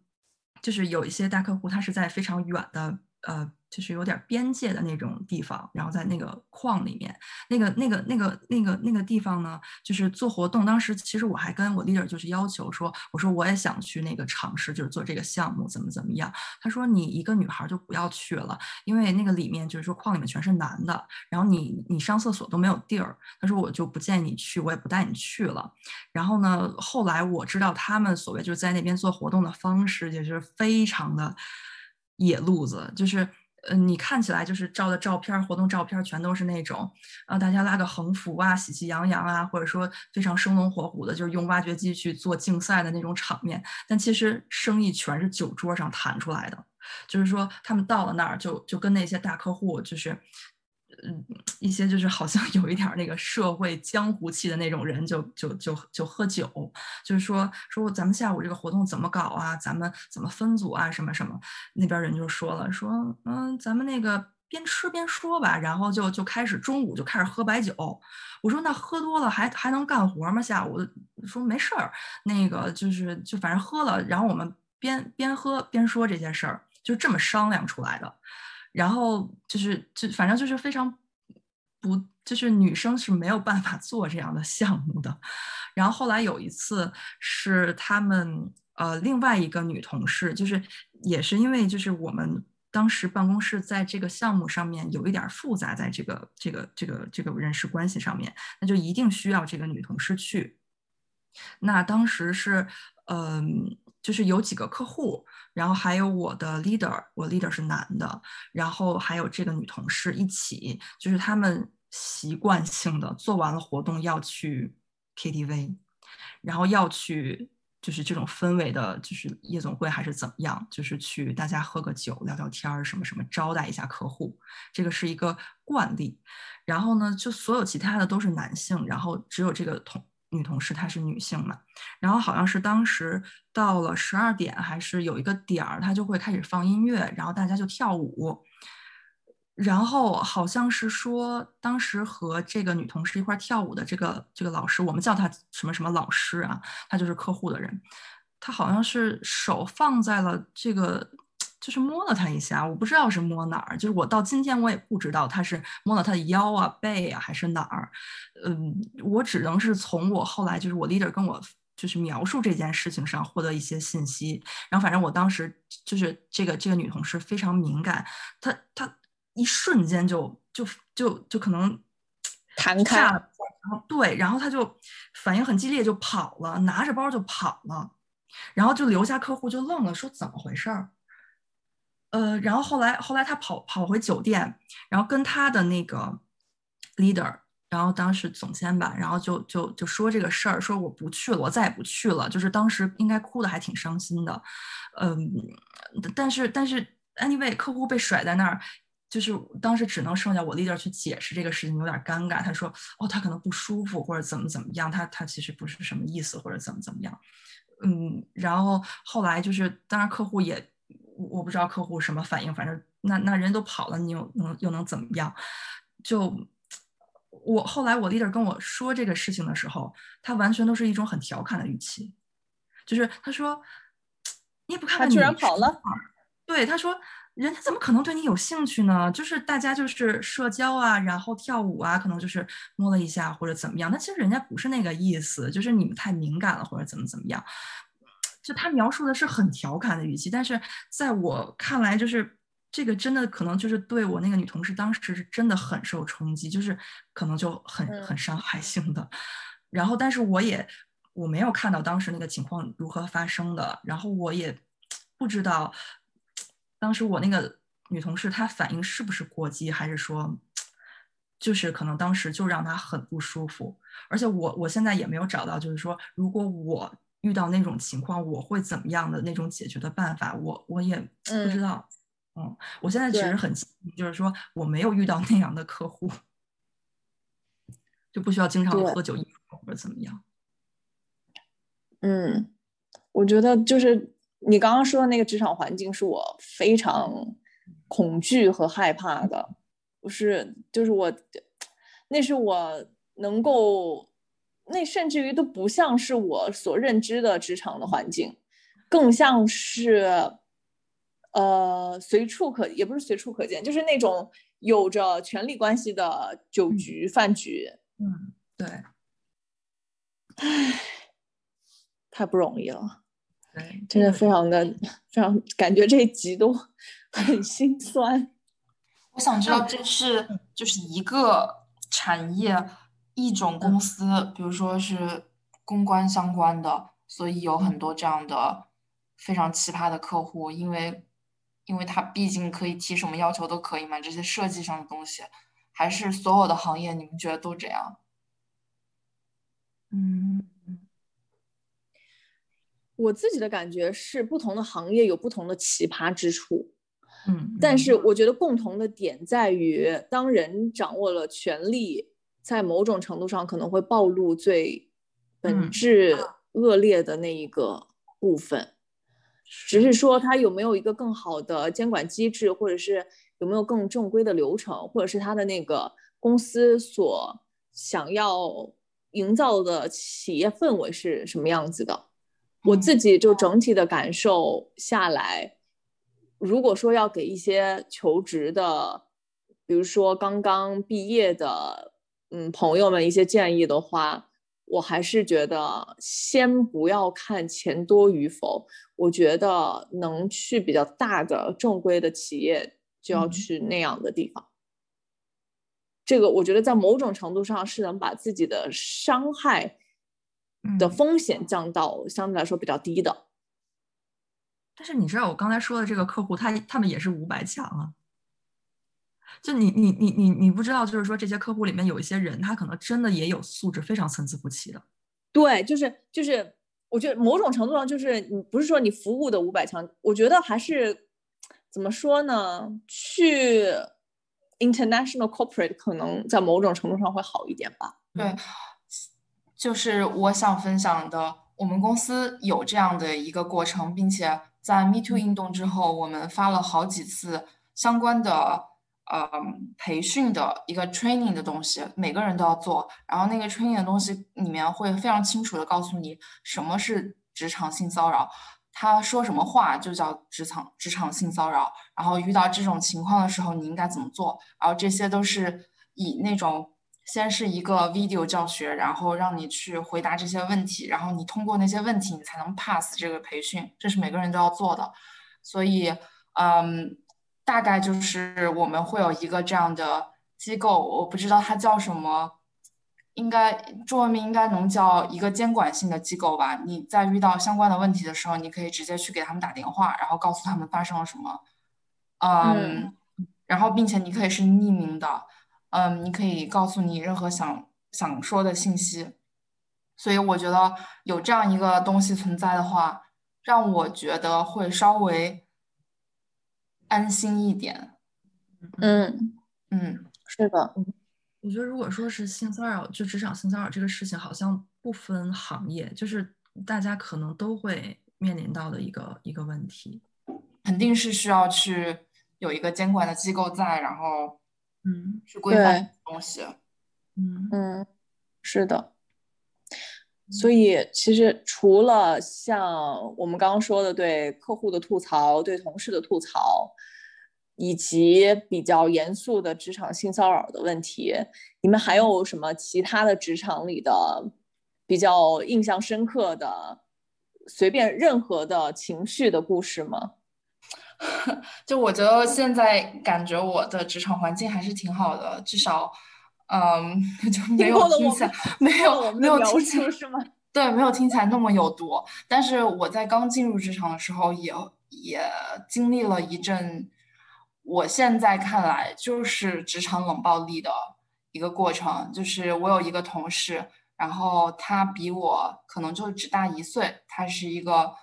就是有一些大客户，他是在非常远的呃。就是有点边界的那种地方，然后在那个矿里面，那个、那个、那个、那个、那个地方呢，就是做活动。当时其实我还跟我 leader 就是要求说，我说我也想去那个尝试，就是做这个项目，怎么怎么样。他说你一个女孩就不要去了，因为那个里面就是说矿里面全是男的，然后你你上厕所都没有地儿。他说我就不建议你去，我也不带你去了。然后呢，后来我知道他们所谓就是在那边做活动的方式也是非常的野路子，就是。嗯，你看起来就是照的照片，活动照片全都是那种，啊，大家拉个横幅啊，喜气洋洋啊，或者说非常生龙活虎的，就是用挖掘机去做竞赛的那种场面。但其实生意全是酒桌上谈出来的，就是说他们到了那儿就就跟那些大客户就是。嗯，一些就是好像 [laughs] 有一点那个社会江湖气的那种人，就就就就喝酒，就是说说咱们下午这个活动怎么搞啊？咱们怎么分组啊？什么什么？那边人就说了，说嗯，咱们那个边吃边说吧。然后就就开始中午就开始喝白酒。我说那喝多了还还能干活吗？下午说没事儿，那个就是就反正喝了，然后我们边边喝边说这些事儿，就这么商量出来的。然后就是就反正就是非常不，就是女生是没有办法做这样的项目的。然后后来有一次是他们呃另外一个女同事，就是也是因为就是我们。当时办公室在这个项目上面有一点复杂，在这个这个这个这个人事关系上面，那就一定需要这个女同事去。那当时是，嗯，就是有几个客户，然后还有我的 leader，我 leader 是男的，然后还有这个女同事一起，就是他们习惯性的做完了活动要去 KTV，然后要去。就是这种氛围的，就是夜总会还是怎么样？就是去大家喝个酒、聊聊天儿，什么什么，招待一下客户，这个是一个惯例。然后呢，就所有其他的都是男性，然后只有这个同女同事她是女性嘛。然后好像是当时到了十二点，还是有一个点儿，她就会开始放音乐，然后大家就跳舞。然后好像是说，当时和这个女同事一块跳舞的这个这个老师，我们叫他什么什么老师啊，他就是客户的人，他好像是手放在了这个，就是摸了他一下，我不知道是摸哪儿，就是我到今天我也不知道他是摸了他的腰啊、背啊还是哪儿，嗯，我只能是从我后来就是我 leader 跟我就是描述这件事情上获得一些信息，然后反正我当时就是这个这个女同事非常敏感，她她。一瞬间就就就就可能弹开，然后对，然后她就反应很激烈，就跑了，拿着包就跑了，然后就留下客户就愣了，说怎么回事儿？呃，然后后来后来他跑跑回酒店，然后跟他的那个 leader，然后当时总监吧，然后就就就说这个事儿，说我不去了，我再也不去了，就是当时应该哭的还挺伤心的，嗯，但是但是 anyway，客户被甩在那儿。就是当时只能剩下我 leader 去解释这个事情，有点尴尬。他说：“哦，他可能不舒服，或者怎么怎么样，他他其实不是什么意思，或者怎么怎么样。”嗯，然后后来就是，当然客户也，我不知道客户什么反应，反正那那人都跑了，你又能又能怎么样？就我后来我 leader 跟我说这个事情的时候，他完全都是一种很调侃的语气，就是他说：“你也不看看他居然跑了。”对，他说。人家怎么可能对你有兴趣呢？就是大家就是社交啊，然后跳舞啊，可能就是摸了一下或者怎么样。那其实人家不是那个意思，就是你们太敏感了或者怎么怎么样。就他描述的是很调侃的语气，但是在我看来，就是这个真的可能就是对我那个女同事当时是真的很受冲击，就是可能就很很伤害性的。然后，但是我也我没有看到当时那个情况如何发生的，然后我也不知道。当时我那个女同事，她反应是不是过激，还是说，就是可能当时就让她很不舒服。而且我我现在也没有找到，就是说，如果我遇到那种情况，我会怎么样的那种解决的办法，我我也不知道。嗯，我现在其实很，就是说我没有遇到那样的客户，就不需要经常喝酒或者怎么样。嗯，我觉得就是。你刚刚说的那个职场环境是我非常恐惧和害怕的，不是，就是我，那是我能够，那甚至于都不像是我所认知的职场的环境，更像是，呃，随处可，也不是随处可见，就是那种有着权力关系的酒局、饭局。嗯，对。唉，太不容易了。对，真的非常的非常，感觉这一集都 [laughs] 很心酸。我想知道这是就是一个产业一种公司，比如说是公关相关的，所以有很多这样的非常奇葩的客户，因为因为他毕竟可以提什么要求都可以嘛，这些设计上的东西，还是所有的行业你们觉得都这样？嗯。我自己的感觉是，不同的行业有不同的奇葩之处，嗯，但是我觉得共同的点在于，当人掌握了权力，在某种程度上可能会暴露最本质恶劣的那一个部分，只是说它有没有一个更好的监管机制，或者是有没有更正规的流程，或者是它的那个公司所想要营造的企业氛围是什么样子的。我自己就整体的感受下来，如果说要给一些求职的，比如说刚刚毕业的，嗯，朋友们一些建议的话，我还是觉得先不要看钱多与否，我觉得能去比较大的正规的企业，就要去那样的地方。这个我觉得在某种程度上是能把自己的伤害的风险降到相对来说比较低的。但是你知道我刚才说的这个客户，他他们也是五百强啊。就你你你你你不知道，就是说这些客户里面有一些人，他可能真的也有素质非常参差不齐的。对，就是就是，我觉得某种程度上就是你不是说你服务的五百强，我觉得还是怎么说呢？去 international corporate 可能在某种程度上会好一点吧。对，就是我想分享的，我们公司有这样的一个过程，并且。在 Me Too 运动之后，我们发了好几次相关的呃培训的一个 training 的东西，每个人都要做。然后那个 training 的东西里面会非常清楚的告诉你什么是职场性骚扰，他说什么话就叫职场职场性骚扰。然后遇到这种情况的时候，你应该怎么做？然后这些都是以那种。先是一个 video 教学，然后让你去回答这些问题，然后你通过那些问题，你才能 pass 这个培训，这是每个人都要做的。所以，嗯，大概就是我们会有一个这样的机构，我不知道它叫什么，应该中文名应该能叫一个监管性的机构吧。你在遇到相关的问题的时候，你可以直接去给他们打电话，然后告诉他们发生了什么，嗯，然后并且你可以是匿名的。嗯，你可以告诉你任何想想说的信息，所以我觉得有这样一个东西存在的话，让我觉得会稍微安心一点。嗯嗯，是的。我觉得如果说是性骚扰，就职场性骚扰这个事情，好像不分行业，就是大家可能都会面临到的一个一个问题，肯定是需要去有一个监管的机构在，然后。嗯，去规范东西。嗯嗯，是的。所以其实除了像我们刚刚说的对客户的吐槽、对同事的吐槽，以及比较严肃的职场性骚扰的问题，你们还有什么其他的职场里的比较印象深刻的、随便任何的情绪的故事吗？[laughs] 就我觉得现在感觉我的职场环境还是挺好的，至少，嗯，[laughs] 就没有听起来没有没有听起来是吗？[laughs] 对，没有听起来那么有毒。但是我在刚进入职场的时候，也也经历了一阵，我现在看来就是职场冷暴力的一个过程。就是我有一个同事，然后他比我可能就只大一岁，他是一个，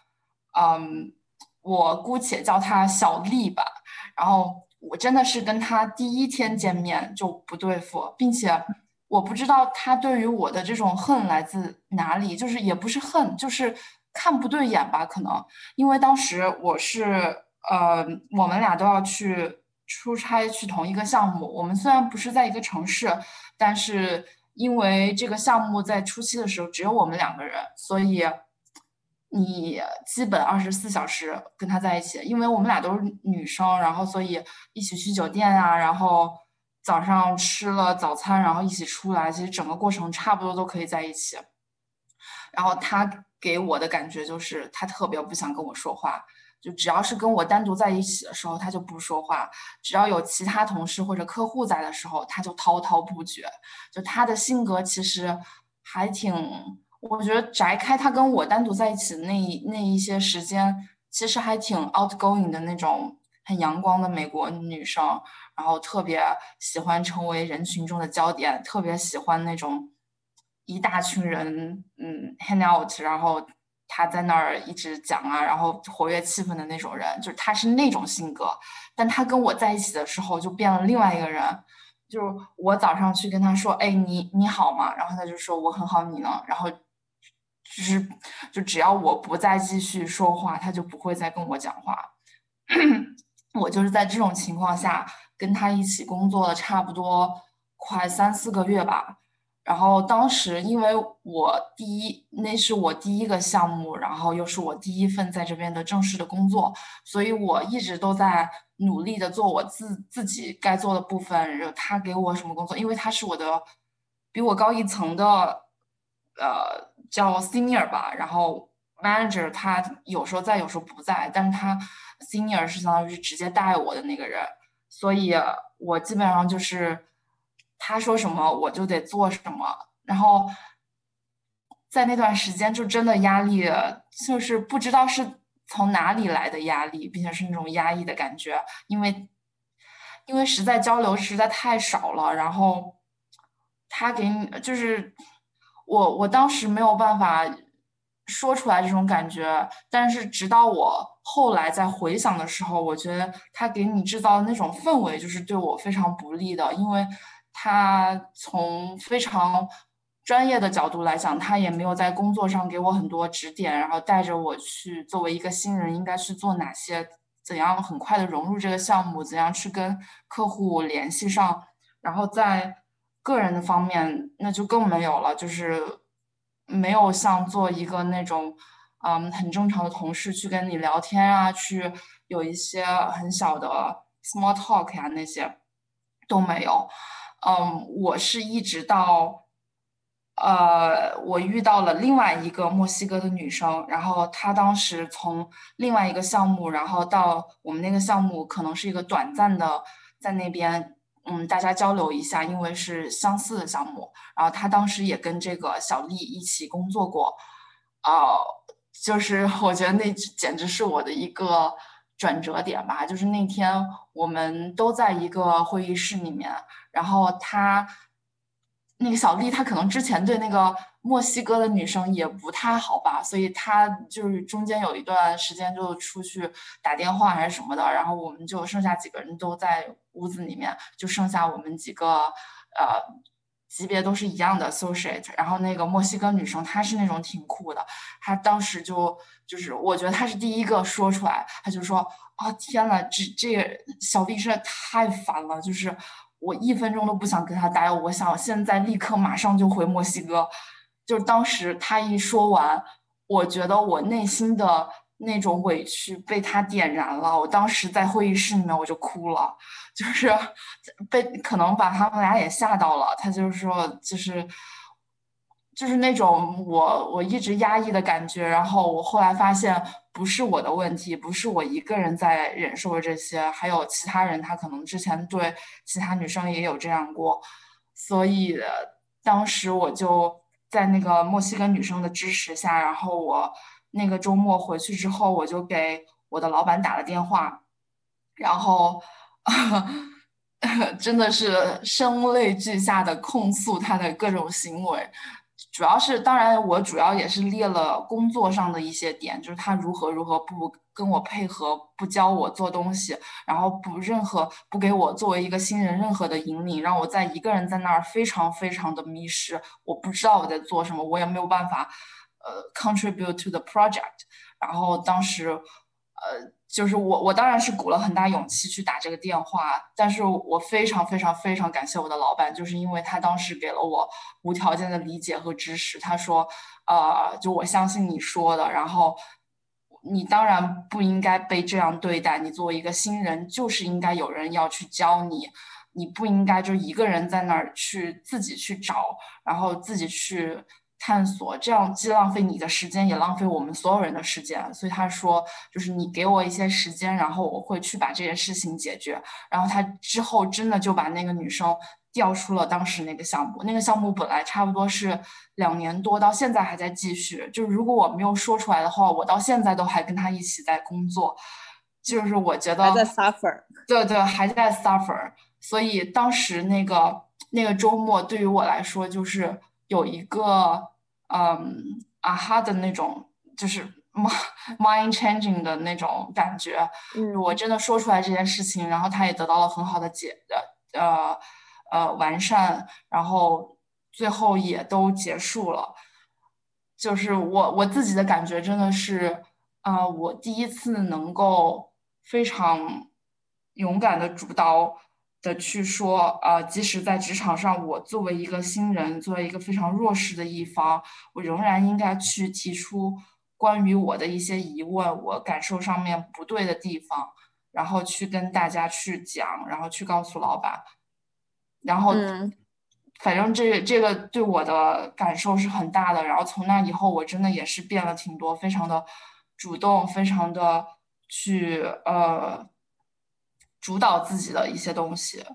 嗯。我姑且叫他小丽吧。然后我真的是跟他第一天见面就不对付，并且我不知道他对于我的这种恨来自哪里，就是也不是恨，就是看不对眼吧。可能因为当时我是呃，我们俩都要去出差去同一个项目。我们虽然不是在一个城市，但是因为这个项目在初期的时候只有我们两个人，所以。你基本二十四小时跟他在一起，因为我们俩都是女生，然后所以一起去酒店啊，然后早上吃了早餐，然后一起出来，其实整个过程差不多都可以在一起。然后他给我的感觉就是他特别不想跟我说话，就只要是跟我单独在一起的时候，他就不说话；只要有其他同事或者客户在的时候，他就滔滔不绝。就他的性格其实还挺。我觉得摘开他跟我单独在一起的那一那一些时间，其实还挺 outgoing 的那种，很阳光的美国女生，然后特别喜欢成为人群中的焦点，特别喜欢那种一大群人嗯 hang out，然后他在那儿一直讲啊，然后活跃气氛的那种人，就是他是那种性格，但他跟我在一起的时候就变了另外一个人。就是我早上去跟他说，哎，你你好吗？然后他就说我很好，你呢？然后。就是，就只要我不再继续说话，他就不会再跟我讲话。[clears throat] 我就是在这种情况下跟他一起工作了差不多快三四个月吧。然后当时因为我第一，那是我第一个项目，然后又是我第一份在这边的正式的工作，所以我一直都在努力的做我自自己该做的部分。他给我什么工作？因为他是我的比我高一层的，呃，叫 senior 吧。然后 manager 他有时候在，有时候不在，但是他 senior 是相当于是直接带我的那个人，所以我基本上就是。他说什么我就得做什么，然后在那段时间就真的压力，就是不知道是从哪里来的压力，并且是那种压抑的感觉，因为因为实在交流实在太少了，然后他给你就是我我当时没有办法说出来这种感觉，但是直到我后来在回想的时候，我觉得他给你制造的那种氛围就是对我非常不利的，因为。他从非常专业的角度来讲，他也没有在工作上给我很多指点，然后带着我去作为一个新人应该去做哪些，怎样很快的融入这个项目，怎样去跟客户联系上。然后在个人的方面，那就更没有了，就是没有像做一个那种嗯很正常的同事去跟你聊天啊，去有一些很小的 small talk 呀那些都没有。嗯，我是一直到，呃，我遇到了另外一个墨西哥的女生，然后她当时从另外一个项目，然后到我们那个项目，可能是一个短暂的在那边，嗯，大家交流一下，因为是相似的项目。然后他当时也跟这个小丽一起工作过，哦，就是 [laughs] 我觉得那简直是我的一个。转折点吧，就是那天我们都在一个会议室里面，然后他那个小丽，她可能之前对那个墨西哥的女生也不太好吧，所以她就是中间有一段时间就出去打电话还是什么的，然后我们就剩下几个人都在屋子里面，就剩下我们几个呃级别都是一样的 associate，然后那个墨西哥女生她是那种挺酷的，她当时就。就是我觉得她是第一个说出来，她就说啊天呐，这这个小丽实在太烦了，就是我一分钟都不想跟他待，我想现在立刻马上就回墨西哥。就是当时他一说完，我觉得我内心的那种委屈被他点燃了，我当时在会议室里面我就哭了，就是被可能把他们俩也吓到了，他就是说就是。就是那种我我一直压抑的感觉，然后我后来发现不是我的问题，不是我一个人在忍受这些，还有其他人他可能之前对其他女生也有这样过，所以当时我就在那个墨西哥女生的支持下，然后我那个周末回去之后，我就给我的老板打了电话，然后 [laughs] 真的是声泪俱下的控诉他的各种行为。主要是，当然，我主要也是列了工作上的一些点，就是他如何如何不跟我配合，不教我做东西，然后不任何不给我作为一个新人任何的引领，让我在一个人在那儿非常非常的迷失，我不知道我在做什么，我也没有办法，呃，contribute to the project。然后当时，呃。就是我，我当然是鼓了很大勇气去打这个电话，但是我非常非常非常感谢我的老板，就是因为他当时给了我无条件的理解和支持。他说，呃，就我相信你说的，然后你当然不应该被这样对待，你作为一个新人，就是应该有人要去教你，你不应该就一个人在那儿去自己去找，然后自己去。探索，这样既浪费你的时间，也浪费我们所有人的时间。所以他说，就是你给我一些时间，然后我会去把这件事情解决。然后他之后真的就把那个女生调出了当时那个项目。那个项目本来差不多是两年多，到现在还在继续。就是如果我没有说出来的话，我到现在都还跟他一起在工作。就是我觉得还在 suffer，对对，还在 suffer。所以当时那个那个周末对于我来说就是。有一个嗯啊哈的那种，就是 [laughs] mind changing 的那种感觉。嗯，我真的说出来这件事情，然后他也得到了很好的解的呃呃完善，然后最后也都结束了。就是我我自己的感觉真的是啊，我第一次能够非常勇敢的主刀的去说，呃，即使在职场上，我作为一个新人，作为一个非常弱势的一方，我仍然应该去提出关于我的一些疑问，我感受上面不对的地方，然后去跟大家去讲，然后去告诉老板，然后，反正这这个对我的感受是很大的。然后从那以后，我真的也是变了挺多，非常的主动，非常的去呃。主导自己的一些东西，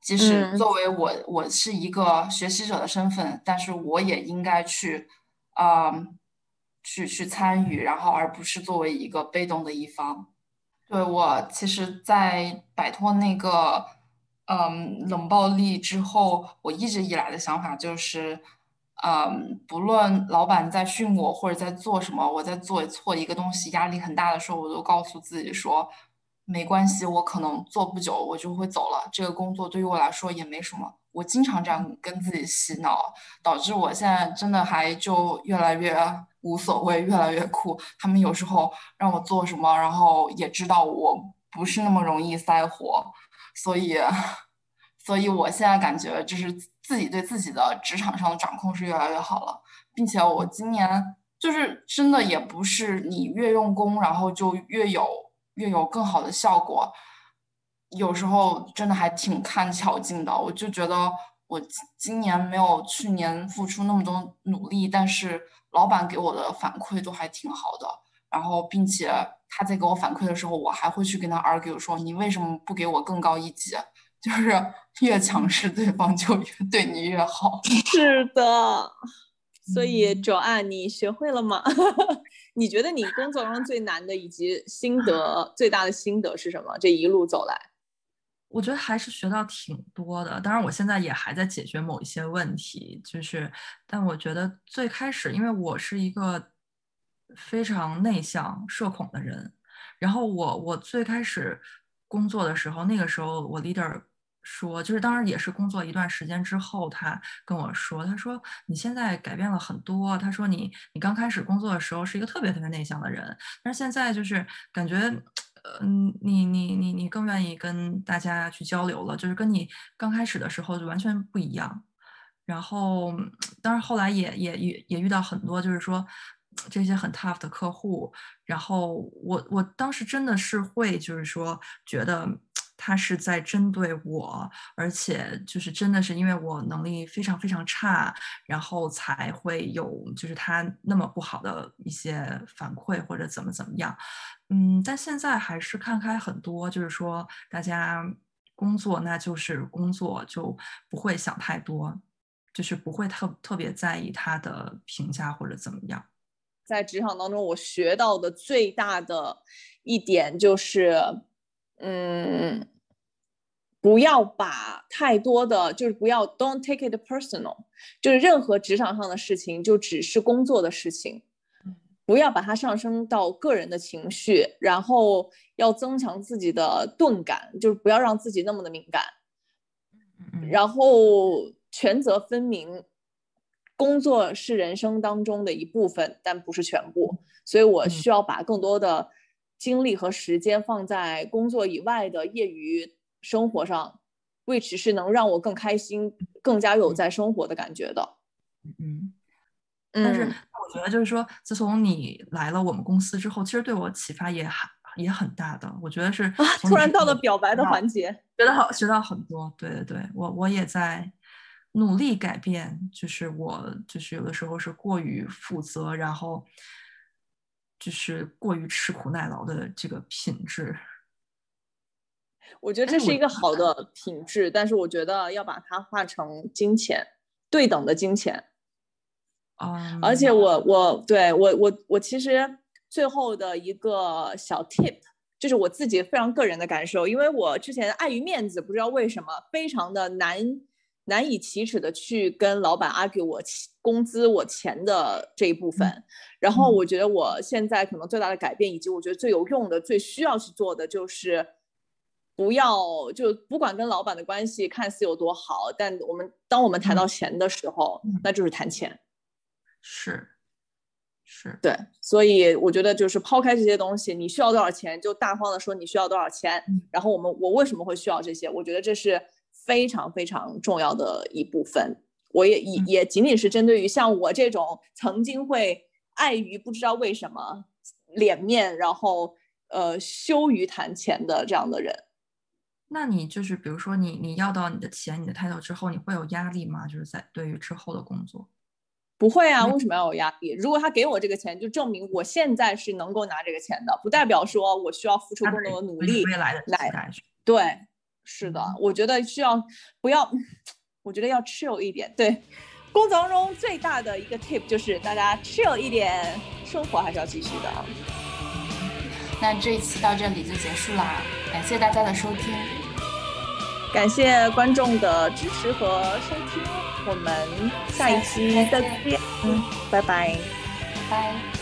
即使作为我，我是一个学习者的身份，但是我也应该去，啊，去去参与，然后而不是作为一个被动的一方。对我，其实，在摆脱那个，嗯，冷暴力之后，我一直以来的想法就是，嗯，不论老板在训我或者在做什么，我在做错一个东西，压力很大的时候，我都告诉自己说。没关系，我可能做不久，我就会走了。这个工作对于我来说也没什么。我经常这样跟自己洗脑，导致我现在真的还就越来越无所谓，越来越酷。他们有时候让我做什么，然后也知道我不是那么容易塞活，所以，所以我现在感觉就是自己对自己的职场上的掌控是越来越好了，并且我今年就是真的也不是你越用功，然后就越有。越有更好的效果，有时候真的还挺看巧劲的。我就觉得我今年没有去年付出那么多努力，但是老板给我的反馈都还挺好的。然后，并且他在给我反馈的时候，我还会去跟他 argue 说：“你为什么不给我更高一级？” [laughs] 就是越强势，对方就越对你越好。[laughs] 是的，所以卓案，你学会了吗？[laughs] 你觉得你工作中最难的以及心得最大的心得是什么？这一路走来，我觉得还是学到挺多的。当然，我现在也还在解决某一些问题，就是，但我觉得最开始，因为我是一个非常内向、社恐的人，然后我我最开始工作的时候，那个时候我 leader。说就是，当然也是工作一段时间之后，他跟我说，他说你现在改变了很多。他说你你刚开始工作的时候是一个特别特别内向的人，但是现在就是感觉，嗯，你你你你更愿意跟大家去交流了，就是跟你刚开始的时候就完全不一样。然后，当然后来也也也也遇到很多，就是说这些很 tough 的客户。然后我我当时真的是会就是说觉得。他是在针对我，而且就是真的是因为我能力非常非常差，然后才会有就是他那么不好的一些反馈或者怎么怎么样，嗯，但现在还是看开很多，就是说大家工作那就是工作，就不会想太多，就是不会特特别在意他的评价或者怎么样。在职场当中，我学到的最大的一点就是，嗯。不要把太多的，就是不要 don't take it personal，就是任何职场上的事情就只是工作的事情，不要把它上升到个人的情绪，然后要增强自己的钝感，就是不要让自己那么的敏感，然后权责分明，工作是人生当中的一部分，但不是全部，所以我需要把更多的精力和时间放在工作以外的业余。生活上，which 是能让我更开心、更加有在生活的感觉的。嗯，但是我觉得就是说，自从你来了我们公司之后，其实对我启发也很也很大的。我觉得是突然到了表白的环节，觉得好学到很多。对对对，我我也在努力改变，就是我就是有的时候是过于负责，然后就是过于吃苦耐劳的这个品质。我觉得这是一个好的品质，但是我觉得要把它化成金钱，对等的金钱。啊，而且我我对我我我其实最后的一个小 tip 就是我自己非常个人的感受，因为我之前碍于面子，不知道为什么非常的难难以启齿的去跟老板 argue 我工资我钱的这一部分。然后我觉得我现在可能最大的改变，以及我觉得最有用的、最需要去做的就是。不要就不管跟老板的关系看似有多好，但我们当我们谈到钱的时候，那就是谈钱。是，是对，所以我觉得就是抛开这些东西，你需要多少钱就大方的说你需要多少钱，然后我们我为什么会需要这些？我觉得这是非常非常重要的一部分。我也也也仅仅是针对于像我这种曾经会碍于不知道为什么脸面，然后呃羞于谈钱的这样的人。那你就是比如说你你要到你的钱、你的 title 之后，你会有压力吗？就是在对于之后的工作？不会啊，为什么要有压力？如果他给我这个钱，就证明我现在是能够拿这个钱的，不代表说我需要付出更多的努力来来。对，是的，我觉得需要不要，我觉得要 chill 一点。对，工作当中最大的一个 tip 就是大家 chill 一点，生活还是要继续的。那这一期到这里就结束啦，感谢大家的收听，感谢观众的支持和收听。我们下一期再见，嗯，拜拜，拜。